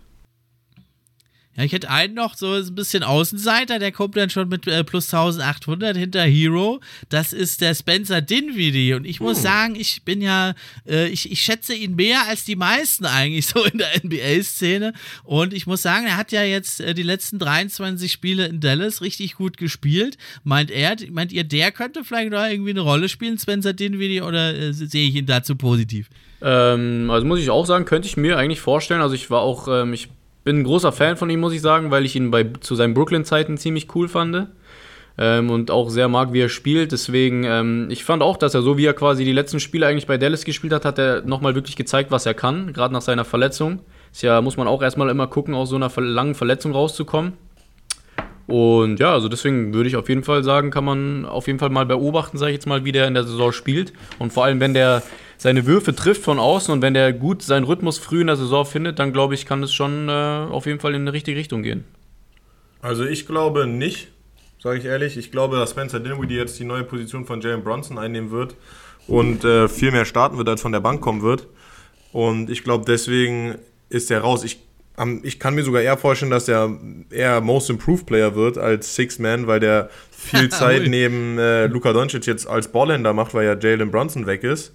Ja, ich hätte einen noch, so ein bisschen Außenseiter, der kommt dann schon mit äh, plus 1800 hinter Hero. Das ist der Spencer Dinwiddie. Und ich muss uh. sagen, ich bin ja, äh, ich, ich schätze ihn mehr als die meisten eigentlich so in der NBA-Szene. Und ich muss sagen, er hat ja jetzt äh, die letzten 23 Spiele in Dallas richtig gut gespielt. Meint er, meint ihr, der könnte vielleicht noch irgendwie eine Rolle spielen, Spencer Dinwiddie, oder äh, sehe ich ihn dazu positiv? Ähm, also muss ich auch sagen, könnte ich mir eigentlich vorstellen. Also ich war auch, ähm, ich bin ein großer Fan von ihm, muss ich sagen, weil ich ihn bei, zu seinen Brooklyn-Zeiten ziemlich cool fand. Ähm, und auch sehr mag, wie er spielt. Deswegen, ähm, ich fand auch, dass er so wie er quasi die letzten Spiele eigentlich bei Dallas gespielt hat, hat er nochmal wirklich gezeigt, was er kann, gerade nach seiner Verletzung. Ist ja, muss man auch erstmal immer gucken, aus so einer langen Verletzung rauszukommen. Und ja, also deswegen würde ich auf jeden Fall sagen, kann man auf jeden Fall mal beobachten, sage ich jetzt mal, wie der in der Saison spielt. Und vor allem, wenn der seine Würfe trifft von außen und wenn der gut seinen Rhythmus früh in der Saison findet, dann glaube ich, kann es schon äh, auf jeden Fall in die richtige Richtung gehen. Also ich glaube nicht, sage ich ehrlich. Ich glaube, dass Spencer Dinwiddie jetzt die neue Position von Jalen Bronson einnehmen wird und äh, viel mehr starten wird, als von der Bank kommen wird. Und ich glaube, deswegen ist er raus. Ich, ich kann mir sogar eher vorstellen, dass er eher Most Improved Player wird als Six Man, weil der viel Zeit neben äh, Luka Doncic jetzt als Ballhänder macht, weil ja Jalen Bronson weg ist.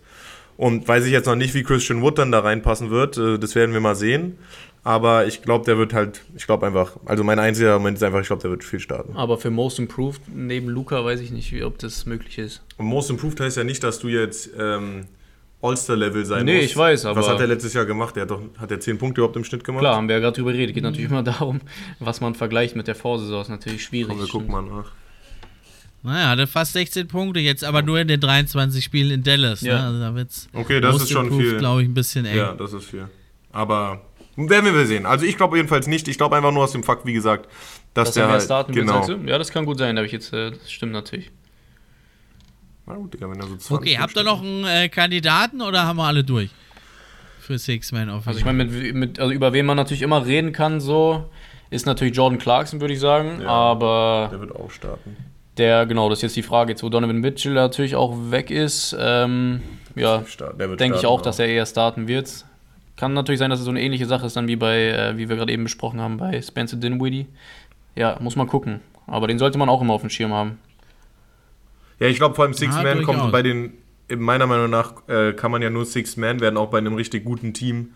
Und weiß ich jetzt noch nicht, wie Christian Wood dann da reinpassen wird. Äh, das werden wir mal sehen. Aber ich glaube, der wird halt, ich glaube einfach, also mein einziger Moment ist einfach, ich glaube, der wird viel starten. Aber für Most Improved neben Luca weiß ich nicht, wie, ob das möglich ist. Und Most Improved heißt ja nicht, dass du jetzt ähm, All-Star-Level sein nee, musst. Nee, ich weiß, aber. Was hat er letztes Jahr gemacht? Der hat doch, hat er 10 Punkte überhaupt im Schnitt gemacht? Klar, haben wir ja gerade drüber geredet. Geht natürlich immer darum, was man vergleicht mit der Vorsaison. Ist natürlich schwierig. Komm, wir gucken mal nach. Naja, hatte fast 16 Punkte, jetzt aber nur in den 23 Spielen in Dallas. Ne? Ja. Ne? Also da wird's okay, das ist schon viel. glaube ich, ein bisschen eng. Ja, das ist viel. Aber werden wir sehen. Also ich glaube jedenfalls nicht. Ich glaube einfach nur aus dem Fakt, wie gesagt, dass, dass der halt, starten genau. Will, ja, das kann gut sein. Da ich jetzt, äh, das stimmt natürlich. Na gut, Digga, wenn er so Okay, habt ihr noch einen äh, Kandidaten oder haben wir alle durch? Für Six Man Offense. Also ich meine, mit, mit, also über wen man natürlich immer reden kann, so, ist natürlich Jordan Clarkson, würde ich sagen. Ja, aber. Der wird auch starten. Der, genau, das ist jetzt die Frage, jetzt wo Donovan Mitchell natürlich auch weg ist, ähm, ja, denke ich auch, dass er eher starten wird. Kann natürlich sein, dass es so eine ähnliche Sache ist dann wie bei, äh, wie wir gerade eben besprochen haben, bei Spencer Dinwiddie. Ja, muss man gucken. Aber den sollte man auch immer auf dem Schirm haben. Ja, ich glaube vor allem Six Man kommt bei den, meiner Meinung nach äh, kann man ja nur Six Man werden, auch bei einem richtig guten Team.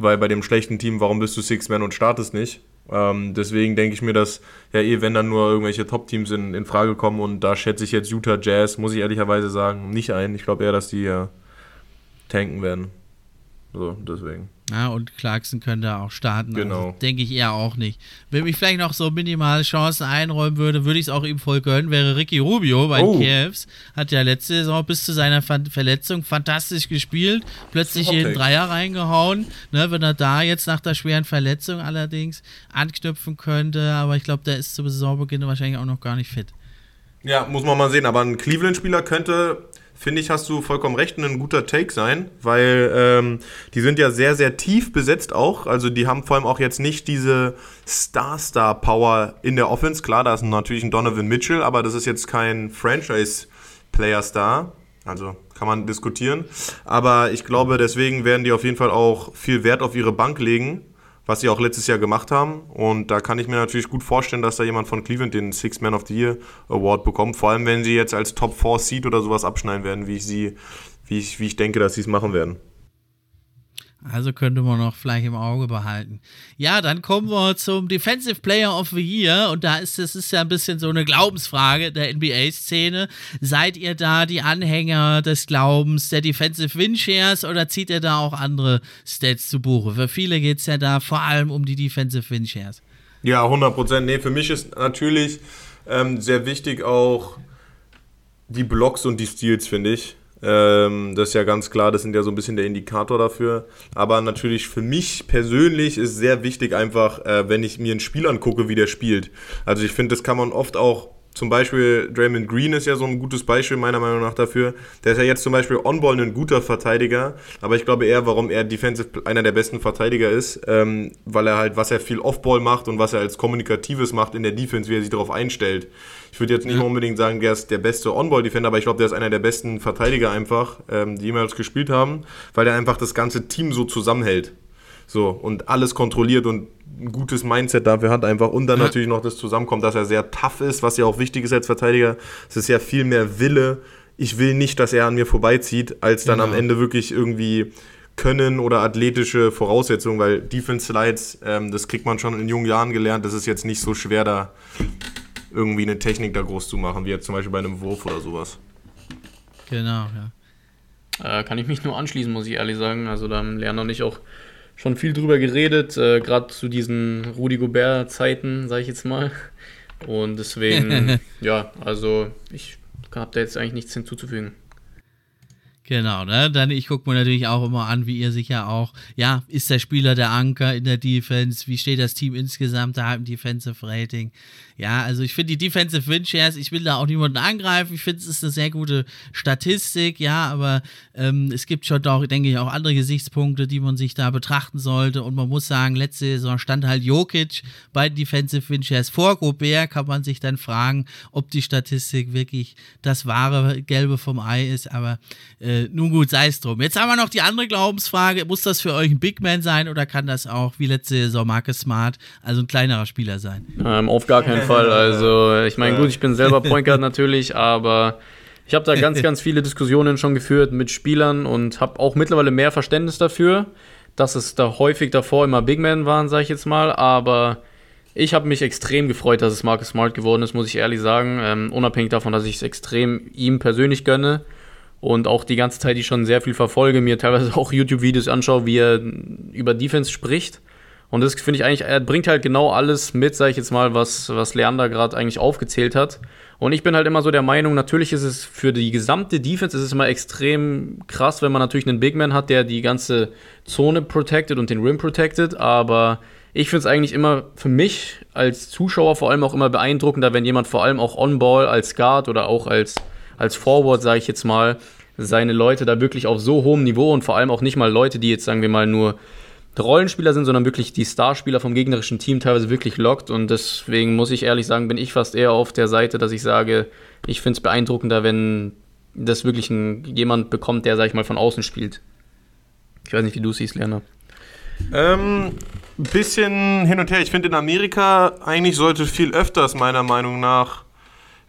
Weil bei dem schlechten Team, warum bist du Six Man und startest nicht? Ähm, deswegen denke ich mir, dass ja eh, wenn dann nur irgendwelche Top-Teams in, in Frage kommen und da schätze ich jetzt Utah Jazz, muss ich ehrlicherweise sagen, nicht ein. Ich glaube eher, dass die ja tanken werden. So, deswegen. Ja, und Clarkson könnte auch starten. Also genau. Also, Denke ich eher auch nicht. Wenn ich vielleicht noch so minimale Chancen einräumen würde, würde ich es auch ihm voll gönnen, wäre Ricky Rubio bei oh. Cavs. Hat ja letzte Saison bis zu seiner Verletzung fantastisch gespielt. Plötzlich jeden Dreier reingehauen. Ne, wenn er da jetzt nach der schweren Verletzung allerdings anknüpfen könnte. Aber ich glaube, der ist zu Saisonbeginn wahrscheinlich auch noch gar nicht fit. Ja, muss man mal sehen. Aber ein Cleveland-Spieler könnte finde ich, hast du vollkommen recht, ein guter Take sein, weil ähm, die sind ja sehr, sehr tief besetzt auch. Also die haben vor allem auch jetzt nicht diese Star-Star-Power in der Offense. Klar, da ist natürlich ein Donovan Mitchell, aber das ist jetzt kein Franchise-Player-Star. Also kann man diskutieren. Aber ich glaube, deswegen werden die auf jeden Fall auch viel Wert auf ihre Bank legen was sie auch letztes Jahr gemacht haben. Und da kann ich mir natürlich gut vorstellen, dass da jemand von Cleveland den Six Man of the Year Award bekommt. Vor allem, wenn sie jetzt als Top 4 Seed oder sowas abschneiden werden, wie ich sie, wie ich, wie ich denke, dass sie es machen werden. Also könnte man noch vielleicht im Auge behalten. Ja, dann kommen wir zum Defensive Player of the Year. Und da ist das ist ja ein bisschen so eine Glaubensfrage der NBA-Szene. Seid ihr da die Anhänger des Glaubens der Defensive Win Shares oder zieht ihr da auch andere Stats zu Buche? Für viele geht es ja da vor allem um die Defensive Win Shares. Ja, 100 Prozent. Nee, für mich ist natürlich ähm, sehr wichtig auch die Blocks und die Steals, finde ich. Ähm, das ist ja ganz klar, das sind ja so ein bisschen der Indikator dafür. Aber natürlich für mich persönlich ist sehr wichtig einfach, äh, wenn ich mir ein Spiel angucke, wie der spielt. Also ich finde, das kann man oft auch zum Beispiel Draymond Green ist ja so ein gutes Beispiel meiner Meinung nach dafür. Der ist ja jetzt zum Beispiel on-ball ein guter Verteidiger, aber ich glaube eher, warum er defensive einer der besten Verteidiger ist, ähm, weil er halt, was er viel Off-Ball macht und was er als Kommunikatives macht in der Defense, wie er sich darauf einstellt. Ich würde jetzt nicht ja. unbedingt sagen, der ist der beste On-Ball-Defender, aber ich glaube, der ist einer der besten Verteidiger einfach, ähm, die jemals gespielt haben, weil er einfach das ganze Team so zusammenhält. So, und alles kontrolliert und ein gutes Mindset dafür hat einfach. Und dann ja. natürlich noch das Zusammenkommt, dass er sehr tough ist, was ja auch wichtig ist als Verteidiger. Es ist ja viel mehr Wille. Ich will nicht, dass er an mir vorbeizieht, als dann genau. am Ende wirklich irgendwie können oder athletische Voraussetzungen, weil Defense Slides, ähm, das kriegt man schon in jungen Jahren gelernt. Das ist jetzt nicht so schwer, da irgendwie eine Technik da groß zu machen, wie jetzt zum Beispiel bei einem Wurf oder sowas. Genau, ja. Äh, kann ich mich nur anschließen, muss ich ehrlich sagen. Also da haben Lerner und ich auch schon viel drüber geredet, äh, gerade zu diesen Rudi Gobert-Zeiten, sage ich jetzt mal. Und deswegen, ja, also ich habe da jetzt eigentlich nichts hinzuzufügen. Genau, ne? Dann, ich gucke mir natürlich auch immer an, wie ihr sicher auch, ja, ist der Spieler der Anker in der Defense? Wie steht das Team insgesamt da im Defensive Rating? Ja, also ich finde die Defensive Win Shares, ich will da auch niemanden angreifen. Ich finde, es ist eine sehr gute Statistik, ja, aber ähm, es gibt schon doch, denke ich, auch andere Gesichtspunkte, die man sich da betrachten sollte. Und man muss sagen, letzte Saison stand halt Jokic bei Defensive Win Shares vor Gobert. Kann man sich dann fragen, ob die Statistik wirklich das wahre Gelbe vom Ei ist. Aber äh, nun gut, sei es drum. Jetzt haben wir noch die andere Glaubensfrage. Muss das für euch ein Big Man sein oder kann das auch wie letzte Saison Marcus Smart, also ein kleinerer Spieler sein? Ähm, auf gar keinen Fall. Also, ich meine, gut, ich bin selber Point Guard natürlich, aber ich habe da ganz, ganz viele Diskussionen schon geführt mit Spielern und habe auch mittlerweile mehr Verständnis dafür, dass es da häufig davor immer Big Men waren, sage ich jetzt mal. Aber ich habe mich extrem gefreut, dass es Marcus Smart geworden ist, muss ich ehrlich sagen. Ähm, unabhängig davon, dass ich es extrem ihm persönlich gönne und auch die ganze Zeit ich schon sehr viel verfolge, mir teilweise auch YouTube-Videos anschaue, wie er über Defense spricht. Und das finde ich eigentlich, er bringt halt genau alles mit, sage ich jetzt mal, was, was Leander gerade eigentlich aufgezählt hat. Und ich bin halt immer so der Meinung, natürlich ist es für die gesamte Defense ist es immer extrem krass, wenn man natürlich einen Big Man hat, der die ganze Zone protected und den Rim protected, aber ich finde es eigentlich immer für mich als Zuschauer vor allem auch immer beeindruckender, wenn jemand vor allem auch on-ball als Guard oder auch als, als Forward, sage ich jetzt mal, seine Leute da wirklich auf so hohem Niveau und vor allem auch nicht mal Leute, die jetzt, sagen wir mal, nur Rollenspieler sind, sondern wirklich die Starspieler vom gegnerischen Team teilweise wirklich lockt. Und deswegen muss ich ehrlich sagen, bin ich fast eher auf der Seite, dass ich sage, ich finde es beeindruckender, wenn das wirklich ein, jemand bekommt, der, sag ich mal, von außen spielt. Ich weiß nicht, wie du siehst, Lerner. Ähm, bisschen hin und her. Ich finde, in Amerika eigentlich sollte viel öfters, meiner Meinung nach.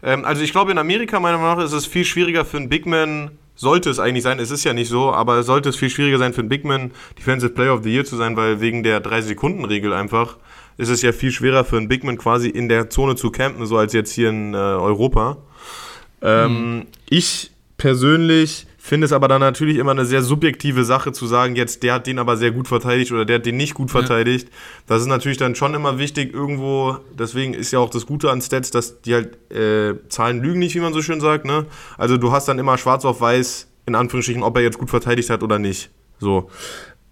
Ähm, also, ich glaube, in Amerika, meiner Meinung nach, ist es viel schwieriger für einen Big Man sollte es eigentlich sein, es ist ja nicht so, aber sollte es viel schwieriger sein für einen Bigman, Defensive Player of the Year zu sein, weil wegen der 3-Sekunden-Regel einfach ist es ja viel schwerer für einen Bigman quasi in der Zone zu campen, so als jetzt hier in äh, Europa. Ähm, mhm. Ich persönlich finde es aber dann natürlich immer eine sehr subjektive Sache zu sagen, jetzt der hat den aber sehr gut verteidigt oder der hat den nicht gut verteidigt. Ja. Das ist natürlich dann schon immer wichtig irgendwo, deswegen ist ja auch das Gute an Stats, dass die halt äh, Zahlen lügen nicht, wie man so schön sagt. Ne? Also du hast dann immer schwarz auf weiß, in Anführungsstrichen, ob er jetzt gut verteidigt hat oder nicht. So.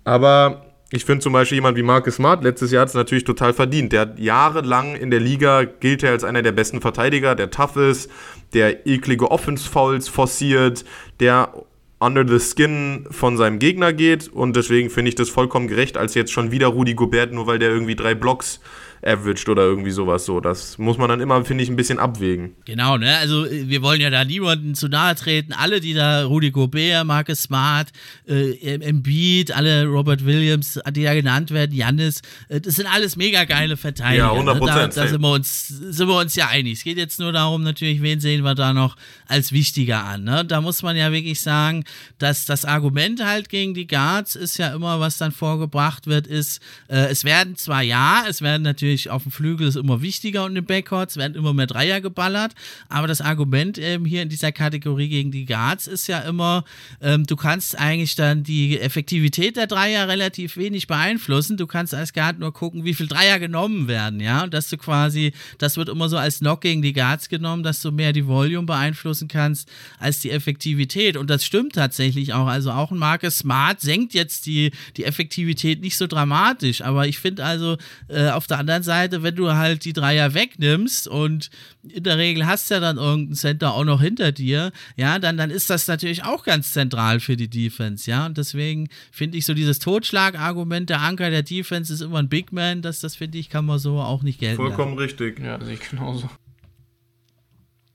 Aber ich finde zum Beispiel jemand wie Marcus Smart, letztes Jahr hat es natürlich total verdient. Der hat jahrelang in der Liga, gilt er als einer der besten Verteidiger, der tough ist, der eklige Offense-Fouls forciert, der under the skin von seinem Gegner geht und deswegen finde ich das vollkommen gerecht, als jetzt schon wieder Rudi Gobert, nur weil der irgendwie drei Blocks averaged oder irgendwie sowas so. Das muss man dann immer, finde ich, ein bisschen abwägen. Genau, ne? Also wir wollen ja da niemanden zu nahe treten. Alle, die da, Rudi Gobert, Marcus Smart, äh, Embiid, alle Robert Williams, die da genannt werden, Jannis, äh, das sind alles mega geile Verteidiger. Ja, 100 Prozent. Ne? Da, da sind, wir uns, sind wir uns ja einig. Es geht jetzt nur darum, natürlich, wen sehen wir da noch als wichtiger an. Ne? Da muss man ja wirklich sagen, dass das Argument halt gegen die Guards ist ja immer, was dann vorgebracht wird, ist, äh, es werden zwar ja, es werden natürlich natürlich auf dem Flügel ist immer wichtiger und im Backcourt, werden immer mehr Dreier geballert, aber das Argument ähm, hier in dieser Kategorie gegen die Guards ist ja immer, ähm, du kannst eigentlich dann die Effektivität der Dreier relativ wenig beeinflussen, du kannst als Guard nur gucken, wie viel Dreier genommen werden, ja, und dass du quasi, das wird immer so als Knock gegen die Guards genommen, dass du mehr die Volume beeinflussen kannst als die Effektivität. Und das stimmt tatsächlich auch, also auch ein Marcus Smart senkt jetzt die, die Effektivität nicht so dramatisch, aber ich finde also äh, auf der anderen anderen Seite, wenn du halt die Dreier wegnimmst und in der Regel hast du ja dann irgendeinen Center auch noch hinter dir, ja, dann, dann ist das natürlich auch ganz zentral für die Defense, ja. Und deswegen finde ich so dieses Totschlagargument, der Anker der Defense ist immer ein Big Man, das, das finde ich, kann man so auch nicht gelten. Vollkommen lassen. richtig. Ja, sehe ich genauso.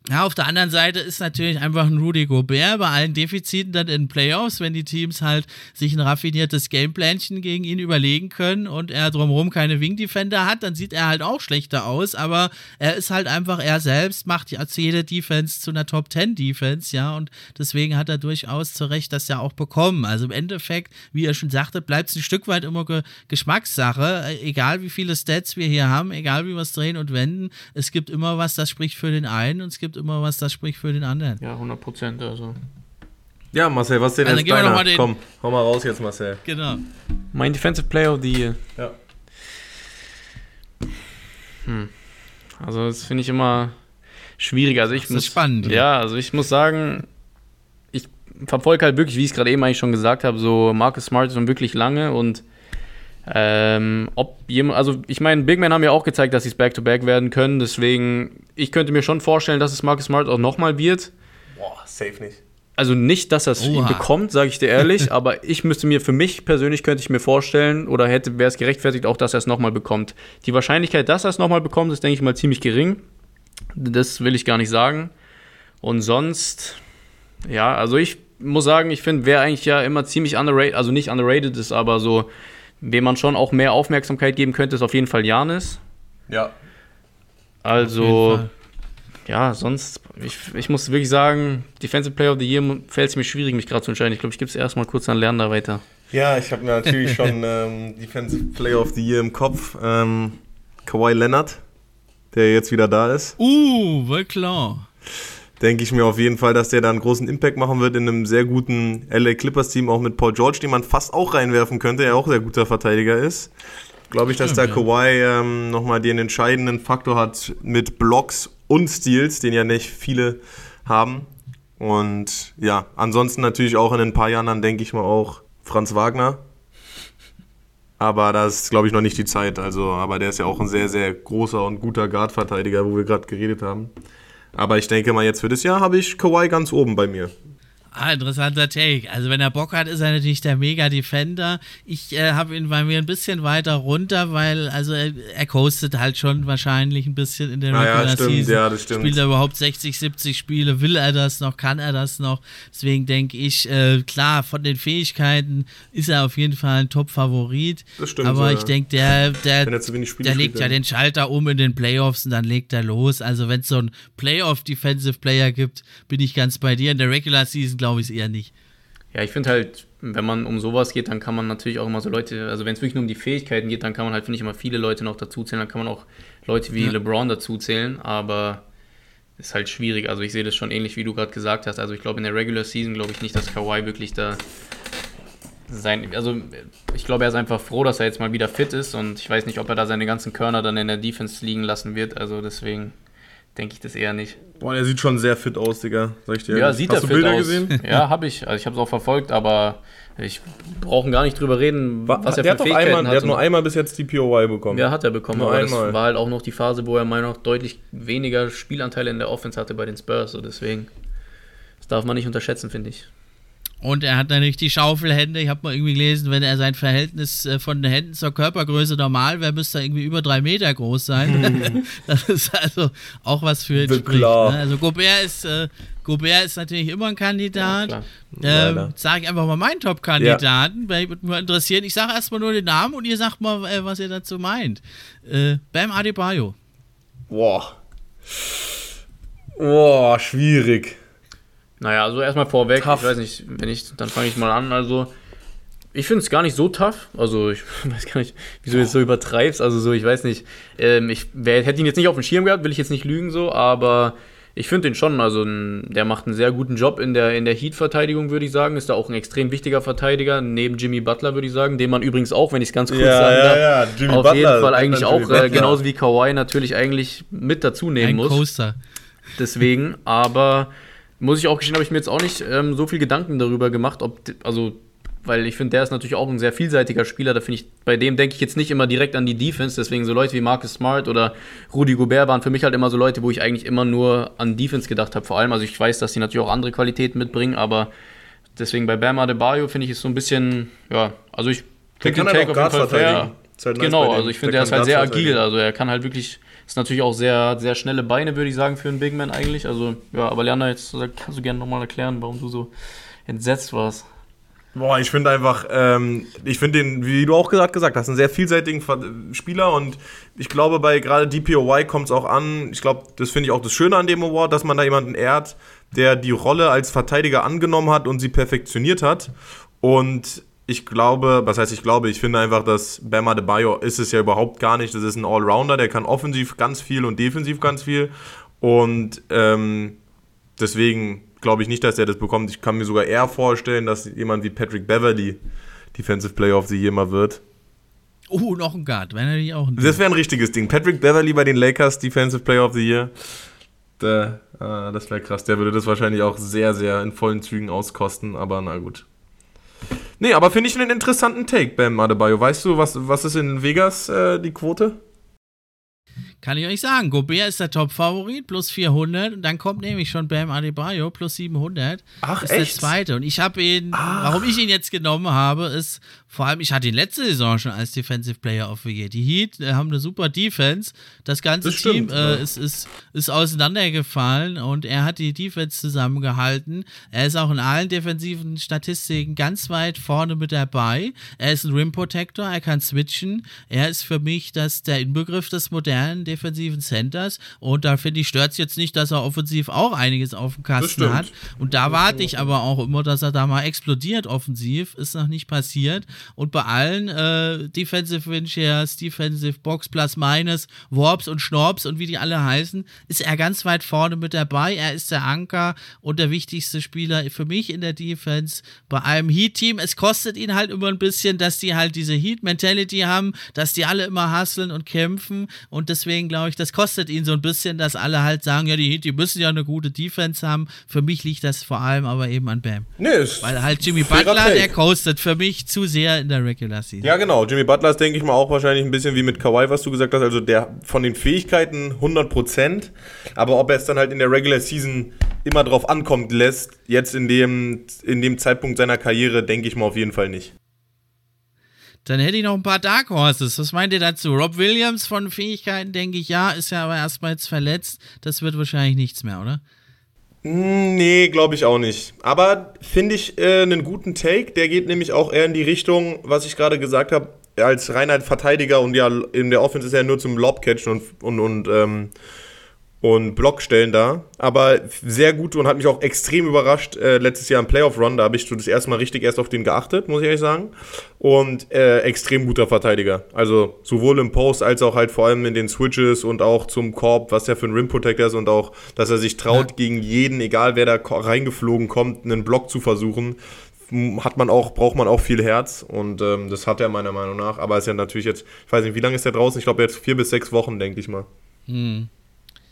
Ja, auf der anderen Seite ist natürlich einfach ein Rudy Gobert bei allen Defiziten dann in Playoffs, wenn die Teams halt sich ein raffiniertes Gameplanchen gegen ihn überlegen können und er drumherum keine Wing Defender hat, dann sieht er halt auch schlechter aus, aber er ist halt einfach er selbst, macht jede Defense zu einer Top 10 Defense, ja, und deswegen hat er durchaus zu Recht das ja auch bekommen. Also im Endeffekt, wie ihr schon sagte, bleibt es ein Stück weit immer Ge Geschmackssache, egal wie viele Stats wir hier haben, egal wie wir es drehen und wenden, es gibt immer was, das spricht für den einen und es gibt gibt immer was, das spricht für den anderen. Ja, 100 Prozent. Also. Ja, Marcel, was ist denn Also jetzt deiner? den- Komm, hau mal raus jetzt, Marcel. Genau. Mein Defensive Player of the Year. Ja. Also das finde ich immer schwierig. Also ich Das ist muss, spannend, ja. Ja, also ich muss sagen, ich verfolge halt wirklich, wie ich es gerade eben eigentlich schon gesagt habe, so Marcus Smart schon wirklich lange und ähm, ob jemand, also ich meine, Big Men haben ja auch gezeigt, dass sie es Back-to-Back werden können, deswegen, ich könnte mir schon vorstellen, dass es Marcus Smart auch nochmal wird. Boah, safe nicht. Also nicht, dass er es bekommt, sage ich dir ehrlich, aber ich müsste mir für mich persönlich könnte ich mir vorstellen oder hätte wäre es gerechtfertigt auch, dass er es nochmal bekommt. Die Wahrscheinlichkeit, dass er es nochmal bekommt, ist denke ich mal ziemlich gering. Das will ich gar nicht sagen. Und sonst, ja, also ich muss sagen, ich finde, wer eigentlich ja immer ziemlich underrated, also nicht underrated ist, aber so, wem man schon auch mehr Aufmerksamkeit geben könnte, ist auf jeden Fall Janis. Ja. Also, ja, sonst, ich, ich muss wirklich sagen, Defensive Player of the Year fällt es mir schwierig, mich gerade zu entscheiden. Ich glaube, ich gebe es erstmal kurz an Lerner weiter. Ja, ich habe natürlich schon ähm, Defensive Player of the Year im Kopf. Ähm, Kawhi Leonard, der jetzt wieder da ist. Uh, wohl klar. Denke ich mir auf jeden Fall, dass der da einen großen Impact machen wird in einem sehr guten LA Clippers Team, auch mit Paul George, den man fast auch reinwerfen könnte, der auch sehr guter Verteidiger ist. Glaube ich, dass da. Kawhi ähm, nochmal den entscheidenden Faktor hat mit Blocks und Steals, den ja nicht viele haben. Und ja, ansonsten natürlich auch in ein paar Jahren, dann denke ich mal auch Franz Wagner. Aber das ist, glaube ich, noch nicht die Zeit. Also, aber der ist ja auch ein sehr, sehr großer und guter Guard-Verteidiger, wo wir gerade geredet haben. Aber ich denke mal, jetzt für das Jahr habe ich Kawhi ganz oben bei mir. Ah, interessanter Take. Also wenn er Bock hat, ist er natürlich der Mega-Defender. Ich äh, habe ihn bei mir ein bisschen weiter runter, weil also er, er coastet halt schon wahrscheinlich ein bisschen in der Ah ja, Regular stimmt, Season. ja, das stimmt. Spielt er überhaupt 60, 70 Spiele? Will er das noch? Kann er das noch? Deswegen denke ich, äh, klar, von den Fähigkeiten ist er auf jeden Fall ein Top-Favorit. Das stimmt, Aber ja. ich denke, der, der, er der spielt, legt ja den Schalter um in den Playoffs und dann legt er los. Also wenn es so einen Playoff-Defensive Player gibt, bin ich ganz bei dir. In der Regular Season glaube ich es eher nicht. Ja, ich finde halt, wenn man um sowas geht, dann kann man natürlich auch immer so Leute, also wenn es wirklich nur um die Fähigkeiten geht, dann kann man halt, finde ich, immer viele Leute noch dazuzählen. Dann kann man auch Leute wie Ja. LeBron dazuzählen, aber ist halt schwierig. Also ich sehe das schon ähnlich, wie du gerade gesagt hast. Also ich glaube, in der Regular Season glaube ich nicht, dass Kawhi wirklich da sein, also ich glaube, er ist einfach froh, dass er jetzt mal wieder fit ist und ich weiß nicht, ob er da seine ganzen Körner dann in der Defense liegen lassen wird. Also deswegen denke ich das eher nicht. Boah, der sieht schon sehr fit aus, Digga. Sag ich dir Ja, sieht Hast er du fit Bilder aus. gesehen? Ja, habe ich. Also ich habe es auch verfolgt, aber ich brauche gar nicht drüber reden, Wa- was er der für hat Fähigkeiten einmal, der hat nur einmal bis jetzt die POY bekommen. Ja, hat er bekommen, Nur aber einmal. das war halt auch noch die Phase, wo er meiner Meinung nach deutlich weniger Spielanteile in der Offense hatte bei den Spurs. So deswegen, das darf man nicht unterschätzen, finde ich. Und er hat natürlich die Schaufelhände. Ich habe mal irgendwie gelesen, wenn er sein Verhältnis äh, von den Händen zur Körpergröße normal wäre, müsste er irgendwie über drei Meter groß sein. das ist also auch was für ihn spricht. Ne? Also Gobert ist, äh, Gobert ist natürlich immer ein Kandidat. Ja, ähm, sage ich einfach mal meinen Top-Kandidaten, weil würde mich mal interessieren. Ich sage erstmal nur den Namen und ihr sagt mal, äh, was ihr dazu meint. Äh, Bam Adebayo. Boah. Boah, schwierig. Naja, also erstmal vorweg, Tough. ich weiß nicht, wenn ich, dann fange ich mal an. Also, ich finde es gar nicht so tough. Also, ich weiß gar nicht, wieso du jetzt so übertreibst. Also, so, ich weiß nicht. Ähm, ich wer, hätte ihn jetzt nicht auf dem Schirm gehabt, will ich jetzt nicht lügen, so, aber ich finde den schon. Also, der macht einen sehr guten Job in der, in der Heat-Verteidigung, würde ich sagen. Ist da auch ein extrem wichtiger Verteidiger, neben Jimmy Butler, würde ich sagen. Den man übrigens auch, wenn ich es ganz kurz sagen darf, Jimmy auf jeden Fall eigentlich auch, Butler. äh, genauso wie Kawhi, natürlich eigentlich mit dazu nehmen Ein muss. Coaster. Deswegen, aber muss ich auch gestehen, habe ich mir jetzt auch nicht ähm, so viel Gedanken darüber gemacht, ob, also, weil ich finde, der ist natürlich auch ein sehr vielseitiger Spieler. Da finde ich, bei dem denke ich jetzt nicht immer direkt an die Defense. Deswegen so Leute wie Marcus Smart oder Rudy Gobert waren für mich halt immer so Leute, wo ich eigentlich immer nur an Defense gedacht habe. Vor allem, also ich weiß, dass die natürlich auch andere Qualitäten mitbringen, aber deswegen bei Bam Adebayo finde ich es so ein bisschen, ja, also ich Der find kann den halt Take auf jeden Fall fair. halt nice Genau, also ich finde, Der ist halt sehr agil. Also er kann halt wirklich Ist natürlich auch sehr, sehr schnelle Beine, würde ich sagen, für einen Big Man eigentlich. Also, ja, aber Leander, jetzt kannst du gerne nochmal erklären, warum du so entsetzt warst. Boah, ich finde einfach, ähm, ich finde den, wie du auch gesagt, gesagt hast, einen sehr vielseitigen Spieler und ich glaube, bei gerade DPOY kommt es auch an. Ich glaube, das finde ich auch das Schöne an dem Award, dass man da jemanden ehrt, der die Rolle als Verteidiger angenommen hat und sie perfektioniert hat. Und ich glaube, was heißt ich glaube, ich finde einfach, dass Bam Adebayo ist es ja überhaupt gar nicht. Das ist ein Allrounder, der kann offensiv ganz viel und defensiv ganz viel. Und ähm, deswegen glaube ich nicht, dass er das bekommt. Ich kann mir sogar eher vorstellen, dass jemand wie Patrick Beverly Defensive Player of the Year mal wird. Oh, noch ein Guard, er nicht auch ein Das wäre ein richtiges Ding. Patrick Beverly bei den Lakers Defensive Player of the Year. Der, äh, das wäre krass. Der würde das wahrscheinlich auch sehr, sehr in vollen Zügen auskosten, aber na gut. Nee, aber finde ich einen interessanten Take, Bam Adebayo. Weißt du, was, was ist in Vegas äh, die Quote? Kann ich euch sagen, Gobert ist der Top-Favorit, plus 400. Und dann kommt nämlich schon Bam Adebayo, plus 700. Ach, ist echt? der zweite. Und ich habe ihn, Ach. warum ich ihn jetzt genommen habe, ist vor allem, ich hatte ihn letzte Saison schon als Defensive Player of the Year. Die Heat äh, haben eine super Defense. Das ganze Das Team stimmt, äh, ja. ist, ist, ist auseinandergefallen und er hat die Defense zusammengehalten. Er ist auch in allen defensiven Statistiken ganz weit vorne mit dabei. Er ist ein Rim Protector, er kann switchen. Er ist für mich das, der Inbegriff des modernen defensiven Centers. Und da finde ich, stört es jetzt nicht, dass er offensiv auch einiges auf dem Kasten hat. Und da warte ich aber auch immer, dass er da mal explodiert offensiv. Ist noch nicht passiert. Und bei allen äh, Defensive Win Shares, Defensive Box Plus Minus, Warps und Schnorps und wie die alle heißen, ist er ganz weit vorne mit dabei. Er ist der Anker und der wichtigste Spieler für mich in der Defense. Bei einem Heat-Team, es kostet ihn halt immer ein bisschen, dass die halt diese Heat-Mentality haben, dass die alle immer hustlen und kämpfen. Und deswegen glaube ich, das kostet ihn so ein bisschen, dass alle halt sagen, ja, die Heat, die müssen ja eine gute Defense haben. Für mich liegt das vor allem aber eben an Bam. Nee, Weil halt Jimmy Butler, der coastet für mich zu sehr in der Regular Season. Ja, genau. Jimmy Butler ist, denke ich mal, auch wahrscheinlich ein bisschen wie mit Kawhi, was du gesagt hast. Also der von den Fähigkeiten 100%, aber ob er es dann halt in der Regular Season immer drauf ankommt lässt, jetzt in dem, in dem Zeitpunkt seiner Karriere, denke ich mal auf jeden Fall nicht. Dann hätte ich noch ein paar Dark Horses. Was meint ihr dazu? Rob Williams von Fähigkeiten, denke ich, ja, ist ja aber erstmal jetzt verletzt. Das wird wahrscheinlich nichts mehr, oder? Mm, Nee, glaube ich auch nicht. Aber finde ich äh, einen guten Take. Der geht nämlich auch eher in die Richtung, was ich gerade gesagt habe, als reiner Verteidiger und ja, in der Offense ist er nur zum Lobcatchen und, und, und, ähm, und Blockstellen da. Aber sehr gut und hat mich auch extrem überrascht. Äh, letztes Jahr im Playoff-Run, da habe ich so das erste Mal richtig erst auf den geachtet, muss ich ehrlich sagen. Und äh, extrem guter Verteidiger. Also sowohl im Post als auch halt vor allem in den Switches und auch zum Korb, was der für ein Rim Protector ist und auch, dass er sich traut, Ja. gegen jeden, egal wer da reingeflogen kommt, einen Block zu versuchen. Hat man auch, braucht man auch viel Herz und ähm, das hat er meiner Meinung nach. Aber ist ja natürlich jetzt, ich weiß nicht, wie lange ist er draußen? Ich glaube jetzt vier bis sechs Wochen, denke ich mal.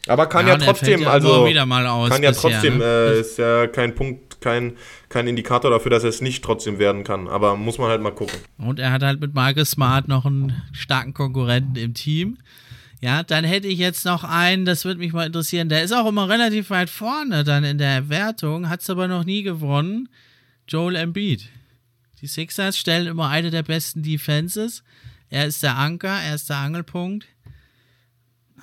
Aber kann ja, fällt trotzdem, ja also immer wieder mal aus kann ja bisher, trotzdem, ne? äh, ist ja kein Punkt, kein, kein Indikator dafür, dass er es nicht trotzdem werden kann. Aber muss man halt mal gucken. Und er hat halt mit Marcus Smart noch einen starken Konkurrenten im Team. Ja, dann hätte ich jetzt noch einen, das würde mich mal interessieren. Der ist auch immer relativ weit vorne dann in der Wertung, hat es aber noch nie gewonnen. Joel Embiid. Die Sixers stellen immer eine der besten Defenses. Er ist der Anker, er ist der Angelpunkt.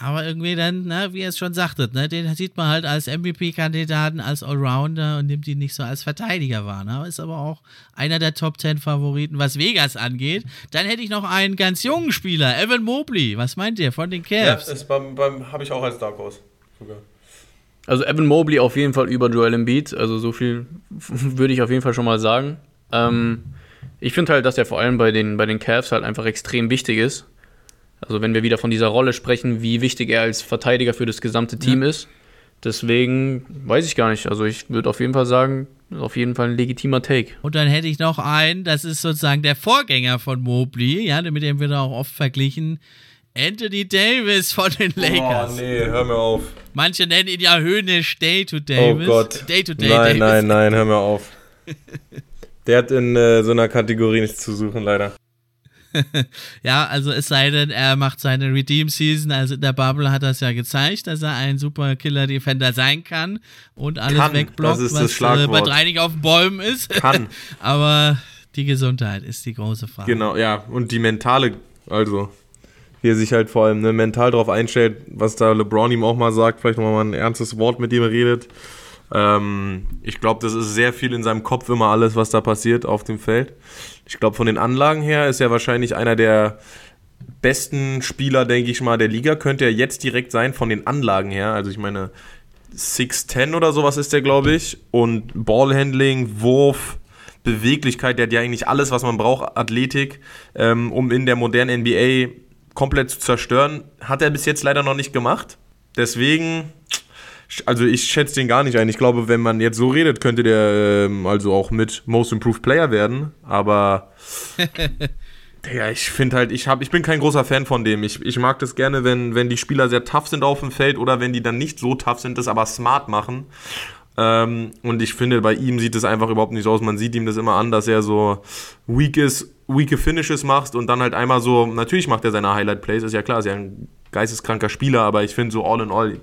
Aber irgendwie dann, ne, wie ihr es schon sagtet, ne, den sieht man halt als MVP-Kandidaten, als Allrounder und nimmt ihn nicht so als Verteidiger wahr. Ne? Ist aber auch einer der Top 10 Favoriten, was Vegas angeht. Dann hätte ich noch einen ganz jungen Spieler, Evan Mobley. Was meint ihr von den Cavs? ist beim, beim habe ich auch als Dark Horse sogar. Also Evan Mobley auf jeden Fall über Joel Embiid. Also so viel würde ich auf jeden Fall schon mal sagen. Ähm, ich finde halt, dass er vor allem bei den, bei den Cavs halt einfach extrem wichtig ist. Also wenn wir wieder von dieser Rolle sprechen, wie wichtig er als Verteidiger für das gesamte Team ist. Deswegen weiß ich gar nicht. Also ich würde auf jeden Fall sagen, auf jeden Fall ein legitimer Take. Und dann hätte ich noch einen, das ist sozusagen der Vorgänger von Mobley, ja, mit dem wird er auch oft verglichen. Anthony Davis von den Lakers. Oh, nee, hör mir auf. Manche nennen ihn ja Höhnisch Day to Davis. Oh Gott. Day to Day nein, Davis. nein, nein, hör mir auf. Der hat in äh, so einer Kategorie nichts zu suchen, leider. Ja, also es sei denn, er macht seine Redeem Season, also in der Bubble hat es ja gezeigt, dass er ein super Killer Defender sein kann und alles Kann, wegblockt, das ist das was äh, bei drei nicht auf den Bäumen ist. Kann. Aber die Gesundheit ist die große Frage. Genau, ja. Und die mentale, also, wie er sich halt vor allem ne, mental darauf einstellt, was da LeBron ihm auch mal sagt, vielleicht nochmal ein ernstes Wort mit ihm redet. Ähm, ich glaube, das ist sehr viel in seinem Kopf immer alles, was da passiert auf dem Feld. Ich glaube, von den Anlagen her ist er wahrscheinlich einer der besten Spieler, denke ich mal, der Liga. Könnte er jetzt direkt sein von den Anlagen her. Also ich meine, 6'10 oder sowas ist der, glaube ich. Und Ballhandling, Wurf, Beweglichkeit, der hat ja eigentlich alles, was man braucht, Athletik, ähm, um in der modernen NBA komplett zu zerstören. Hat er bis jetzt leider noch nicht gemacht. Deswegen, also ich schätze den gar nicht ein. Ich glaube, wenn man jetzt so redet, könnte der ähm, also auch mit Most Improved Player werden. Aber ja, ich finde halt, ich, hab, ich bin kein großer Fan von dem. Ich, ich mag das gerne, wenn, wenn die Spieler sehr tough sind auf dem Feld oder wenn die dann nicht so tough sind, das aber smart machen. Ähm, und ich finde, bei ihm sieht es einfach überhaupt nicht so aus. Man sieht ihm das immer an, dass er so weak ist, weake Finishes macht und dann halt einmal so, natürlich macht er seine Highlight-Plays, ist ja klar, ist ja ein geisteskranker Spieler, aber ich finde so all in all,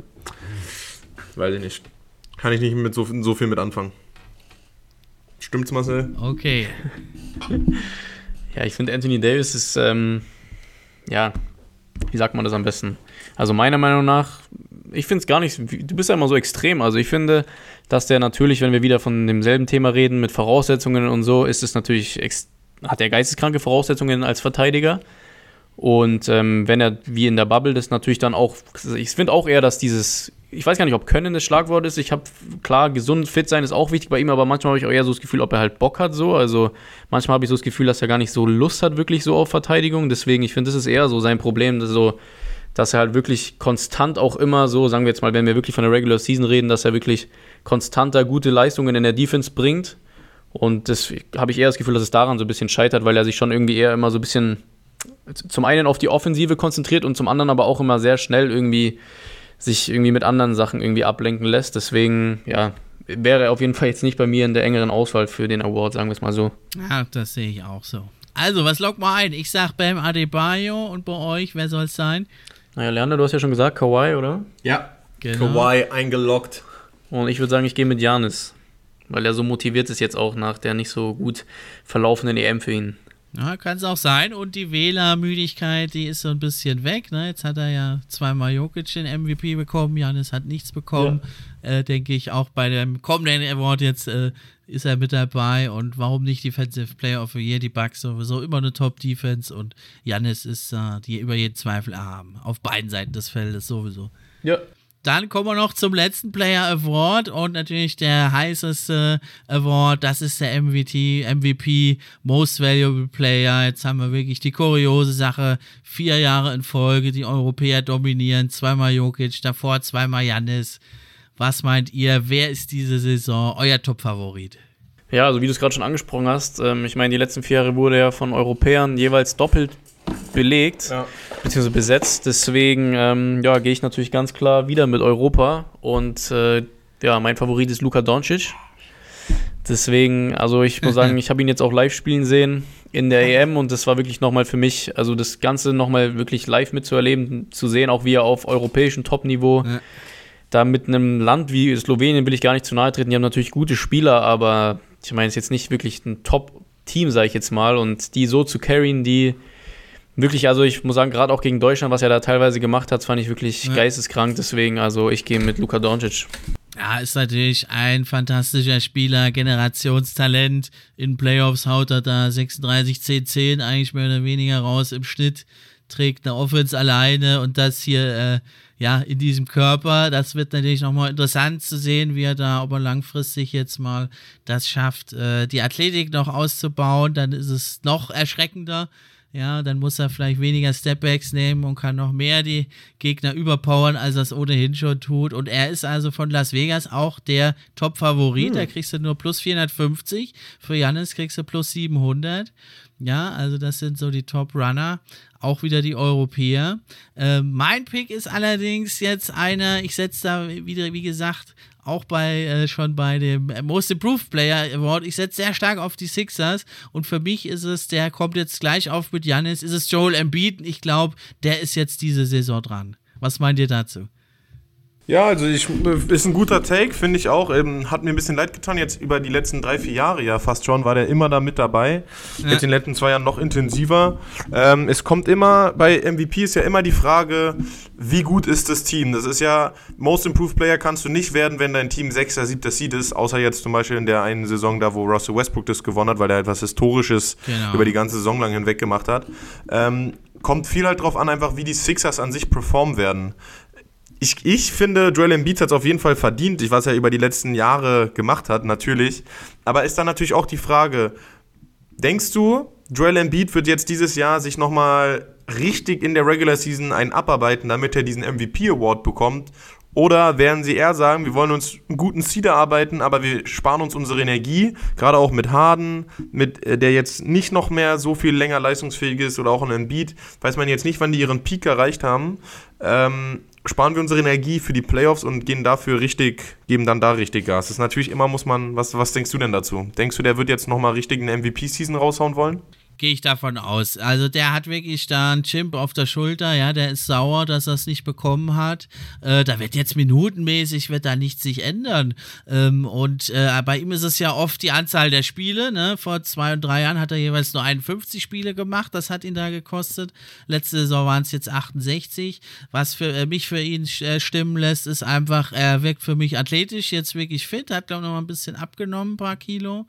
weiß ich nicht, kann ich nicht mit so, so viel mit anfangen. Stimmt's, Marcel? Okay. ja, ich finde Anthony Davis ist, ähm, ja, wie sagt man das am besten? Also meiner Meinung nach ich finde es gar nicht, du bist ja immer so extrem. Also ich finde, dass der natürlich, wenn wir wieder von demselben Thema reden, mit Voraussetzungen und so, ist es natürlich, hat er geisteskranke Voraussetzungen als Verteidiger. Und ähm, wenn er wie in der Bubble das natürlich dann auch, ich finde auch eher, dass dieses, ich weiß gar nicht, ob Können das Schlagwort ist. Ich habe klar, gesund, fit sein ist auch wichtig bei ihm, aber manchmal habe ich auch eher so das Gefühl, ob er halt Bock hat so. Also manchmal habe ich so das Gefühl, dass er gar nicht so Lust hat wirklich so auf Verteidigung. Deswegen, ich finde, das ist eher so sein Problem, dass so dass er halt wirklich konstant auch immer so, sagen wir jetzt mal, wenn wir wirklich von der Regular Season reden, dass er wirklich konstanter gute Leistungen in der Defense bringt. Und das habe ich eher das Gefühl, dass es daran so ein bisschen scheitert, weil er sich schon irgendwie eher immer so ein bisschen zum einen auf die Offensive konzentriert und zum anderen aber auch immer sehr schnell irgendwie sich irgendwie mit anderen Sachen irgendwie ablenken lässt. Deswegen, ja, wäre er auf jeden Fall jetzt nicht bei mir in der engeren Auswahl für den Award, sagen wir es mal so. Ja, das sehe ich auch so. Also, was lockt mal ein? Ich sag Bam Adebayo und bei euch, wer soll es sein? Naja, Leander, du hast ja schon gesagt, Kawhi, oder? Ja, genau. Kawhi eingeloggt. Und ich würde sagen, ich gehe mit Janis. Weil er so motiviert ist jetzt auch nach der nicht so gut verlaufenden EM für ihn. Ja, kann es auch sein. Und die Wählermüdigkeit, die ist so ein bisschen weg. Ne? Jetzt hat er ja zweimal Jokic den MVP bekommen. Janis hat nichts bekommen. Ja. Äh, denke ich auch bei dem kommenden Award jetzt äh, ist er mit dabei. Und warum nicht Defensive Player of the Year? Die Bucks sowieso immer eine Top-Defense. Und Janis ist äh, die über jeden Zweifel haben. Auf beiden Seiten des Feldes sowieso. Ja, dann kommen wir noch zum letzten Player Award und natürlich der heißeste Award, das ist der MVP, MVP Most Valuable Player. Jetzt haben wir wirklich die kuriose Sache, vier Jahre in Folge, die Europäer dominieren, zweimal Jokic, davor zweimal Janis. Was meint ihr, wer ist diese Saison euer Top-Favorit? Ja, also wie du es gerade schon angesprochen hast, ähm, ich meine, die letzten vier Jahre wurde ja von Europäern jeweils doppelt belegt, ja. beziehungsweise besetzt. Deswegen ähm, ja, gehe ich natürlich ganz klar wieder mit Europa. Und äh, ja, mein Favorit ist Luka Doncic. Deswegen, also ich muss sagen, ich habe ihn jetzt auch live spielen sehen in der EM und das war wirklich nochmal für mich, also das Ganze nochmal wirklich live mitzuerleben, zu sehen, auch wie er auf europäischem Top-Niveau ja. da mit einem Land wie Slowenien will ich gar nicht zu nahe treten, die haben natürlich gute Spieler, aber ich meine, es ist jetzt nicht wirklich ein Top-Team, sage ich jetzt mal, und die so zu carryen, die wirklich, also ich muss sagen, gerade auch gegen Deutschland, was er da teilweise gemacht hat, fand ich wirklich ja. geisteskrank. Deswegen, also ich gehe mit Luka Doncic. Ja, ist natürlich ein fantastischer Spieler, Generationstalent. In Playoffs haut er da 36, 10, 10 eigentlich mehr oder weniger raus im Schnitt. Trägt eine Offense alleine und das hier, äh, ja, in diesem Körper. Das wird natürlich nochmal interessant zu sehen, wie er da, ob er langfristig jetzt mal das schafft, äh, die Athletik noch auszubauen. Dann ist es noch erschreckender ja, dann muss er vielleicht weniger Stepbacks nehmen und kann noch mehr die Gegner überpowern, als er es ohnehin schon tut. Und er ist also von Las Vegas auch der Top-Favorit. Hm. Da kriegst du nur plus 450. Für Jannis kriegst du plus 700. Ja, also das sind so die Top-Runner. Auch wieder die Europäer. Äh, mein Pick ist allerdings jetzt einer, ich setze da wieder, wie gesagt, auch bei äh, schon bei dem Most Improved Player Award. Ich setze sehr stark auf die Sixers und für mich ist es, der kommt jetzt gleich auf mit Janis, ist es Joel Embiid. Ich glaube, der ist jetzt diese Saison dran. Was meint ihr dazu? Ja, also ich, ist ein guter Take, finde ich auch. Ähm, hat mir ein bisschen leid getan. Jetzt über die letzten drei, vier Jahre ja fast schon, war der immer da mit dabei. Ja. Jetzt in den letzten zwei Jahren noch intensiver. Ähm, es kommt immer, bei MVP ist ja immer die Frage, wie gut ist das Team? Das ist ja, Most Improved Player kannst du nicht werden, wenn dein Team 6. 7. Seed ist, außer jetzt zum Beispiel in der einen Saison da, wo Russell Westbrook das gewonnen hat, weil er etwas Historisches genau. über die ganze Saison lang hinweg gemacht hat. Ähm, kommt viel halt drauf an, einfach wie die Sixers an sich performen werden ich, ich finde, Joel Embiid hat es auf jeden Fall verdient, was er über die letzten Jahre gemacht hat, natürlich. Aber ist dann natürlich auch die Frage, denkst du, Joel Embiid wird jetzt dieses Jahr sich nochmal richtig in der Regular Season einen abarbeiten, damit er diesen MVP Award bekommt? Oder werden sie eher sagen, wir wollen uns einen guten Seed erarbeiten, aber wir sparen uns unsere Energie, gerade auch mit Harden, mit äh, der jetzt nicht noch mehr so viel länger leistungsfähig ist oder auch in Embiid, weiß man jetzt nicht, wann die ihren Peak erreicht haben. Ähm, sparen wir unsere Energie für die Playoffs und gehen dafür richtig, geben dann da richtig Gas. Das ist natürlich immer, muss man, was, was denkst du denn dazu? Denkst du, der wird jetzt nochmal richtig eine MVP-Season raushauen wollen? Gehe ich davon aus. Also der hat wirklich da einen Chimp auf der Schulter, ja, der ist sauer, dass er es nicht bekommen hat. Äh, da wird jetzt minutenmäßig, wird da nichts sich ändern. Ähm, und äh, bei ihm ist es ja oft die Anzahl der Spiele, ne? Vor zwei und drei Jahren hat er jeweils nur 51 Spiele gemacht, das hat ihn da gekostet. Letzte Saison waren es jetzt 68. Was für äh, mich für ihn äh, stimmen lässt, ist einfach, er wirkt für mich athletisch, jetzt wirklich fit, hat glaube ich noch mal ein bisschen abgenommen, ein paar Kilo.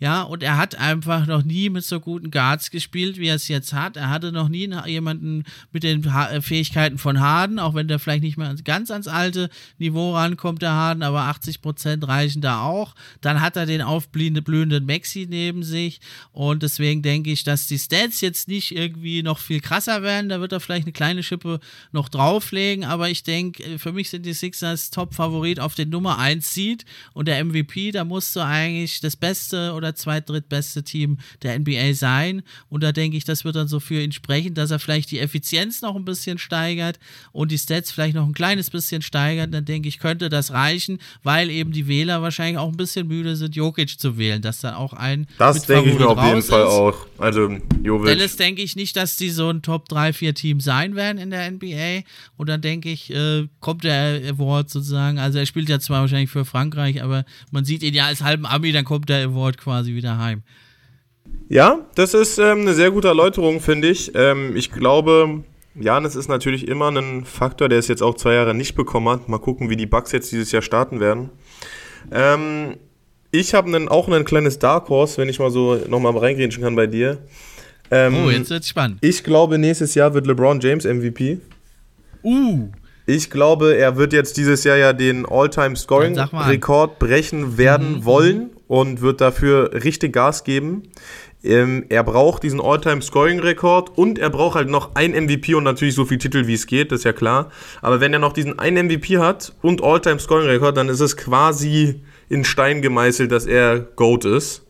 Ja, und er hat einfach noch nie mit so guten Guards gespielt, wie er es jetzt hat. Er hatte noch nie jemanden mit den äh, Fähigkeiten von Harden, auch wenn der vielleicht nicht mehr ganz ans alte Niveau rankommt, der Harden, aber 80 Prozent reichen da auch. Dann hat er den aufblühenden Maxi neben sich und deswegen denke ich, dass die Stats jetzt nicht irgendwie noch viel krasser werden. Da wird er vielleicht eine kleine Schippe noch drauflegen, aber ich denke, äh, für mich sind die Sixers Top-Favorit auf den Nummer 1 Seed und der MVP, da musst du eigentlich das Beste oder zweit-, drittbeste Team der NBA sein. Und da denke ich, das wird dann so für ihn sprechen, dass er vielleicht die Effizienz noch ein bisschen steigert und die Stats vielleicht noch ein kleines bisschen steigert. Dann denke ich, könnte das reichen, weil eben die Wähler wahrscheinlich auch ein bisschen müde sind, Jokic zu wählen, dass dann auch ein. Das denke ich mir auf jeden Fall auch. Also, Jovic. Dallas denke ich nicht, dass die so ein Top 3, 4 Team sein werden in der NBA. Und dann denke ich, äh, kommt der Award sozusagen. Also, er spielt ja zwar wahrscheinlich für Frankreich, aber man sieht ihn ja als halben Ami, dann kommt der Award quasi wieder heim. Ja, das ist ähm, eine sehr gute Erläuterung, finde ich. Ähm, ich glaube, Janis ist natürlich immer ein Faktor, der es jetzt auch zwei Jahre nicht bekommen hat. Mal gucken, wie die Bugs jetzt dieses Jahr starten werden. Ähm, ich habe auch ein kleines Dark Horse, wenn ich mal so nochmal reingrätschen kann bei dir. Ähm, oh, jetzt wird's spannend. Ich glaube, nächstes Jahr wird LeBron James MVP. Uh. Ich glaube, er wird jetzt dieses Jahr ja den All-Time-Scoring-Rekord brechen werden mhm. wollen und wird dafür richtig Gas geben. Ähm, er braucht diesen All-Time-Scoring-Rekord und er braucht halt noch ein MVP und natürlich so viel Titel, wie es geht, das ist ja klar. Aber wenn er noch diesen einen MVP hat und All-Time-Scoring-Rekord, dann ist es quasi in Stein gemeißelt, dass er GOAT ist.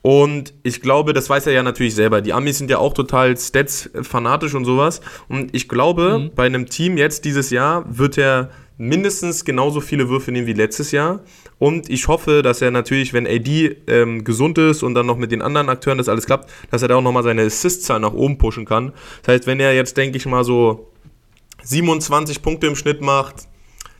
Und ich glaube, das weiß er ja natürlich selber. Die Amis sind ja auch total Stats-fanatisch und sowas. Und ich glaube, mhm. bei einem Team jetzt dieses Jahr wird er mindestens genauso viele Würfe nehmen wie letztes Jahr. Und ich hoffe, dass er natürlich, wenn AD ähm, gesund ist und dann noch mit den anderen Akteuren das alles klappt, dass er da auch nochmal seine Assist-Zahl nach oben pushen kann. Das heißt, wenn er jetzt, denke ich mal, so 27 Punkte im Schnitt macht,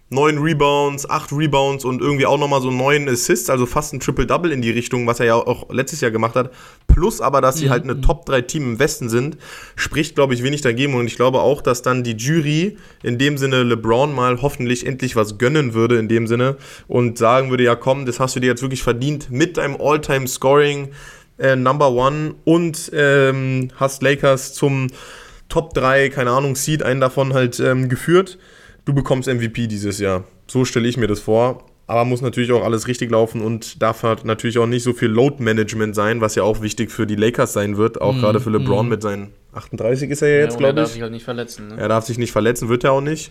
9 Rebounds, 8 Rebounds und irgendwie auch nochmal so 9 Assists, also fast ein Triple-Double in die Richtung, was er ja auch letztes Jahr gemacht hat. Plus aber, dass sie mhm. halt eine Top-3-Team im Westen sind, spricht, glaube ich, wenig dagegen. Und ich glaube auch, dass dann die Jury in dem Sinne LeBron mal hoffentlich endlich was gönnen würde, in dem Sinne, und sagen würde: Ja, komm, das hast du dir jetzt wirklich verdient mit deinem All-Time-Scoring äh, Number One und ähm, hast Lakers zum Top 3, keine Ahnung, Seed, einen davon halt ähm, geführt du bekommst MVP dieses Jahr. So stelle ich mir das vor. Aber muss natürlich auch alles richtig laufen und darf halt natürlich auch nicht so viel Load Management sein, was ja auch wichtig für die Lakers sein wird. Auch mm, gerade für LeBron mm. mit seinen 38 ist er ja jetzt, ja, glaube ich. Er darf sich halt nicht verletzen. Ne? Er darf sich nicht verletzen, wird er auch nicht.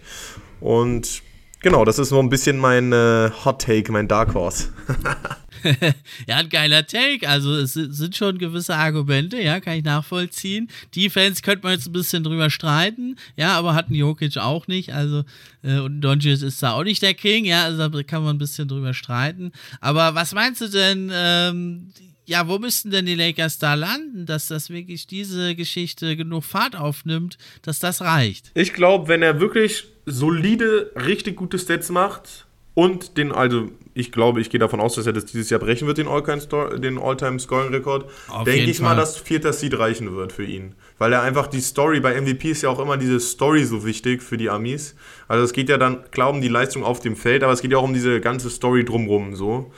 Und genau, das ist so ein bisschen mein äh, Hot Take, mein Dark Horse. ja, ein geiler Take. Also es sind schon gewisse Argumente, ja, kann ich nachvollziehen. Defense könnte man jetzt ein bisschen drüber streiten, ja, aber hatten Jokic auch nicht. Also äh, und Doncic ist da auch nicht der King, ja, also da kann man ein bisschen drüber streiten. Aber was meinst du denn? Ähm, ja, wo müssten denn die Lakers da landen, dass das wirklich diese Geschichte genug Fahrt aufnimmt, dass das reicht? Ich glaube, wenn er wirklich solide, richtig gute Stats macht und den, also ich glaube, ich gehe davon aus, dass er das dieses Jahr brechen wird, den All-Time-Scoring-Rekord, denke ich Fall. mal, dass vierter Seed reichen wird für ihn. Weil er einfach die Story, bei MVP ist ja auch immer diese Story so wichtig für die Amis. Also es geht ja dann, klar um die Leistung auf dem Feld, aber es geht ja auch um diese ganze Story drumrum so.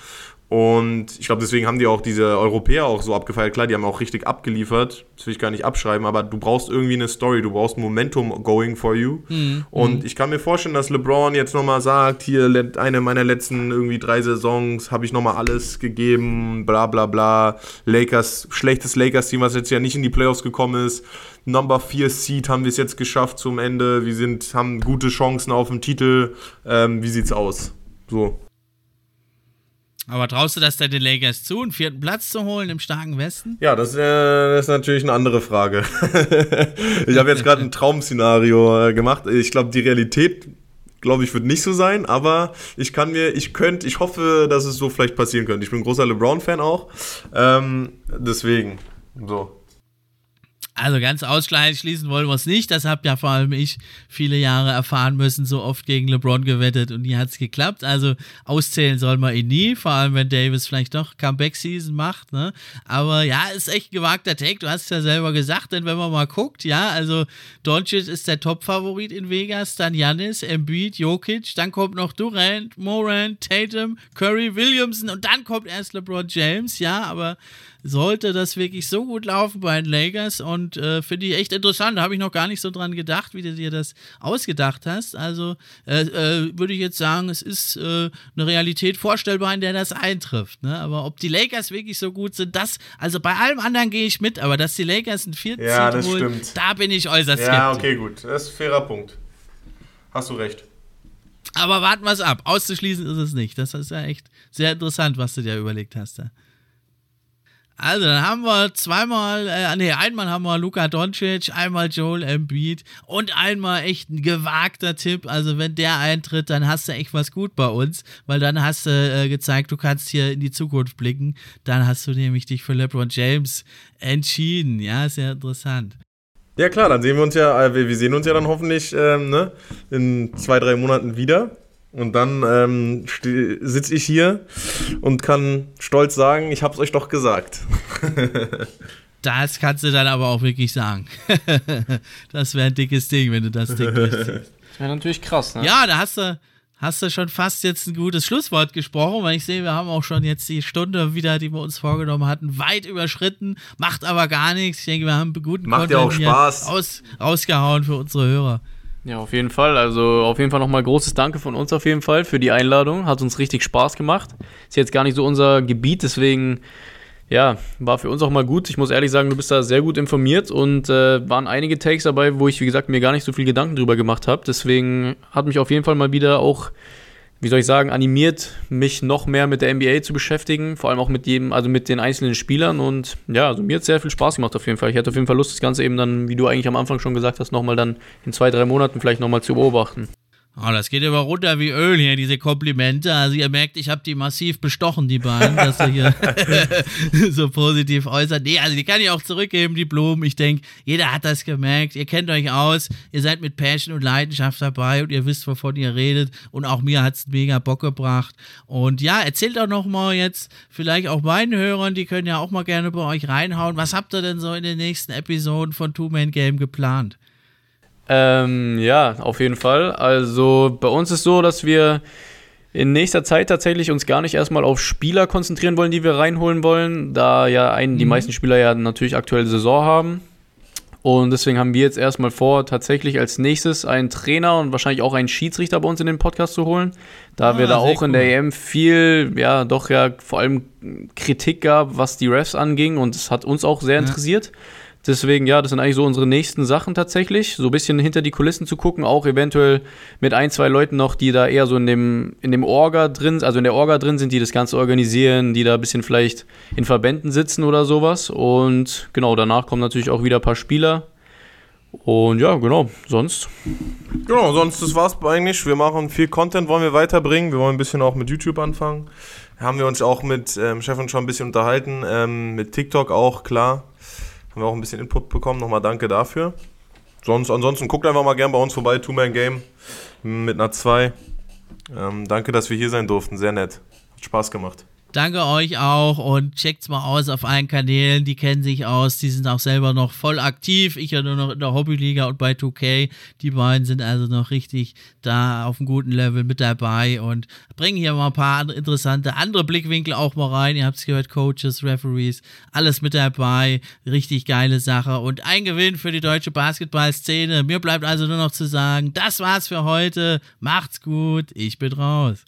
Und ich glaube, deswegen haben die auch diese Europäer auch so abgefeiert. Klar, die haben auch richtig abgeliefert. Das will ich gar nicht abschreiben, aber du brauchst irgendwie eine Story. Du brauchst Momentum going for you. Mhm. Und ich kann mir vorstellen, dass LeBron jetzt nochmal sagt, hier, eine meiner letzten irgendwie drei Saisons habe ich nochmal alles gegeben, bla bla bla. Lakers, schlechtes Lakers-Team, was jetzt ja nicht in die Playoffs gekommen ist. Number 4 Seed haben wir es jetzt geschafft zum Ende. Wir sind, haben gute Chancen auf den Titel. Ähm, wie sieht's aus? So. Aber traust du das den Lakers zu, einen vierten Platz zu holen im starken Westen? Ja, das, äh, das ist natürlich eine andere Frage. ich habe jetzt gerade ein Traum-Szenario äh, gemacht. Ich glaube, die Realität, glaube ich, wird nicht so sein, aber ich kann mir, ich könnte, ich hoffe, dass es so vielleicht passieren könnte. Ich bin ein großer LeBron-Fan auch. Ähm, deswegen, so. Also ganz ausschließen wollen wir es nicht. Das habe ja vor allem ich viele Jahre erfahren müssen, so oft gegen LeBron gewettet und nie hat es geklappt. Also auszählen soll man ihn nie, vor allem wenn Davis vielleicht doch Comeback-Season macht. Ne? Aber ja, ist echt ein gewagter Take. Du hast es ja selber gesagt, denn wenn man mal guckt, ja, also Doncic ist der Top-Favorit in Vegas, dann Janis, Embiid, Jokic, dann kommt noch Durant, Moran, Tatum, Curry, Williamson und dann kommt erst LeBron James, ja, aber sollte das wirklich so gut laufen bei den Lakers und äh, finde ich echt interessant. Da habe ich noch gar nicht so dran gedacht, wie du dir das ausgedacht hast. Also äh, äh, würde ich jetzt sagen, es ist äh, eine Realität vorstellbar, in der das eintrifft. Ne? Aber ob die Lakers wirklich so gut sind, das, also bei allem anderen gehe ich mit, aber dass die Lakers einen vierten ja, holen, stimmt. da bin ich äußerst skeptisch. Ja, okay, gut. Das ist ein fairer Punkt. Hast du recht. Aber warten wir es ab. Auszuschließen ist es nicht. Das ist ja echt sehr interessant, was du dir überlegt hast da. Also, dann haben wir zweimal, äh, nee, einmal haben wir Luka Doncic, einmal Joel Embiid und einmal echt ein gewagter Tipp. Also, wenn der eintritt, dann hast du echt was gut bei uns, weil dann hast du äh, gezeigt, du kannst hier in die Zukunft blicken. Dann hast du nämlich dich für LeBron James entschieden. Ja, sehr interessant. Ja, klar, dann sehen wir uns ja, äh, wir sehen uns ja dann hoffentlich ähm, ne, in zwei, drei Monaten wieder. Und dann ähm, sitze ich hier und kann stolz sagen, ich habe es euch doch gesagt. das kannst du dann aber auch wirklich sagen. das wäre ein dickes Ding, wenn du das Ding durchziehst. Das wäre natürlich krass, ne? Ja, da hast du, hast du schon fast jetzt ein gutes Schlusswort gesprochen, weil ich sehe, wir haben auch schon jetzt die Stunde wieder, die wir uns vorgenommen hatten, weit überschritten. Macht aber gar nichts. Ich denke, wir haben einen guten Macht Content ja auch Spaß. Aus, rausgehauen für unsere Hörer. Ja, auf jeden Fall. Also auf jeden Fall nochmal großes Danke von uns auf jeden Fall für die Einladung. Hat uns richtig Spaß gemacht. Ist jetzt gar nicht so unser Gebiet, deswegen ja, war für uns auch mal gut. Ich muss ehrlich sagen, du bist da sehr gut informiert und äh, waren einige Takes dabei, wo ich, wie gesagt, mir gar nicht so viel Gedanken drüber gemacht habe. Deswegen hat mich auf jeden Fall mal wieder auch wie soll ich sagen, animiert, mich noch mehr mit der NBA zu beschäftigen, vor allem auch mit jedem, also mit den einzelnen Spielern. Und ja, also mir hat sehr viel Spaß gemacht auf jeden Fall. Ich hätte auf jeden Fall Lust, das Ganze eben dann, wie du eigentlich am Anfang schon gesagt hast, nochmal dann in zwei, drei Monaten vielleicht nochmal zu beobachten. Oh, das geht immer runter wie Öl hier, diese Komplimente. Also ihr merkt, ich habe die massiv bestochen, die beiden, dass sie hier so positiv äußert. Nee, also die kann ich auch zurückgeben, die Blumen. Ich denke, jeder hat das gemerkt. Ihr kennt euch aus, ihr seid mit Passion und Leidenschaft dabei und ihr wisst, wovon ihr redet. Und auch mir hat es mega Bock gebracht. Und ja, erzählt doch noch mal jetzt vielleicht auch meinen Hörern, die können ja auch mal gerne bei euch reinhauen. Was habt ihr denn so in den nächsten Episoden von Two Man Game geplant? Ähm, ja, auf jeden Fall. Also bei uns ist so, dass wir in nächster Zeit tatsächlich uns gar nicht erstmal auf Spieler konzentrieren wollen, die wir reinholen wollen, da ja einen, mhm. die meisten Spieler ja natürlich aktuell Saison haben. Und deswegen haben wir jetzt erstmal vor, tatsächlich als nächstes einen Trainer und wahrscheinlich auch einen Schiedsrichter bei uns in den Podcast zu holen. Da ah, wir da auch in der EM viel, ja, doch ja vor allem Kritik gab, was die Refs anging und es hat uns auch sehr interessiert. Deswegen, ja, das sind eigentlich so unsere nächsten Sachen tatsächlich. So ein bisschen hinter die Kulissen zu gucken, auch eventuell mit ein, zwei Leuten noch, die da eher so in dem, in dem Orga drin, also in der Orga drin sind, die das Ganze organisieren, die da ein bisschen vielleicht in Verbänden sitzen oder sowas. Und genau, danach kommen natürlich auch wieder ein paar Spieler. Und ja, genau, sonst. Genau, sonst das war's eigentlich. Wir machen viel Content, wollen wir weiterbringen. Wir wollen ein bisschen auch mit YouTube anfangen. haben wir uns auch mit ähm, Stefan schon ein bisschen unterhalten, ähm, mit TikTok auch, klar. Haben wir auch ein bisschen Input bekommen, nochmal danke dafür. Sonst, ansonsten guckt einfach mal gern bei uns vorbei, Two-Man-Game mit einer 2. Ähm, danke, dass wir hier sein durften, sehr nett. Hat Spaß gemacht. Danke euch auch und checkt's mal aus auf allen Kanälen. Die kennen sich aus, die sind auch selber noch voll aktiv. Ich ja nur noch in der Hobbyliga und bei 2K. Die beiden sind also noch richtig da auf einem guten Level mit dabei und bringen hier mal ein paar interessante andere Blickwinkel auch mal rein. Ihr habt es gehört, Coaches, Referees, alles mit dabei. Richtig geile Sache und ein Gewinn für die deutsche Basketballszene. Mir bleibt also nur noch zu sagen, das war's für heute. Macht's gut. Ich bin raus.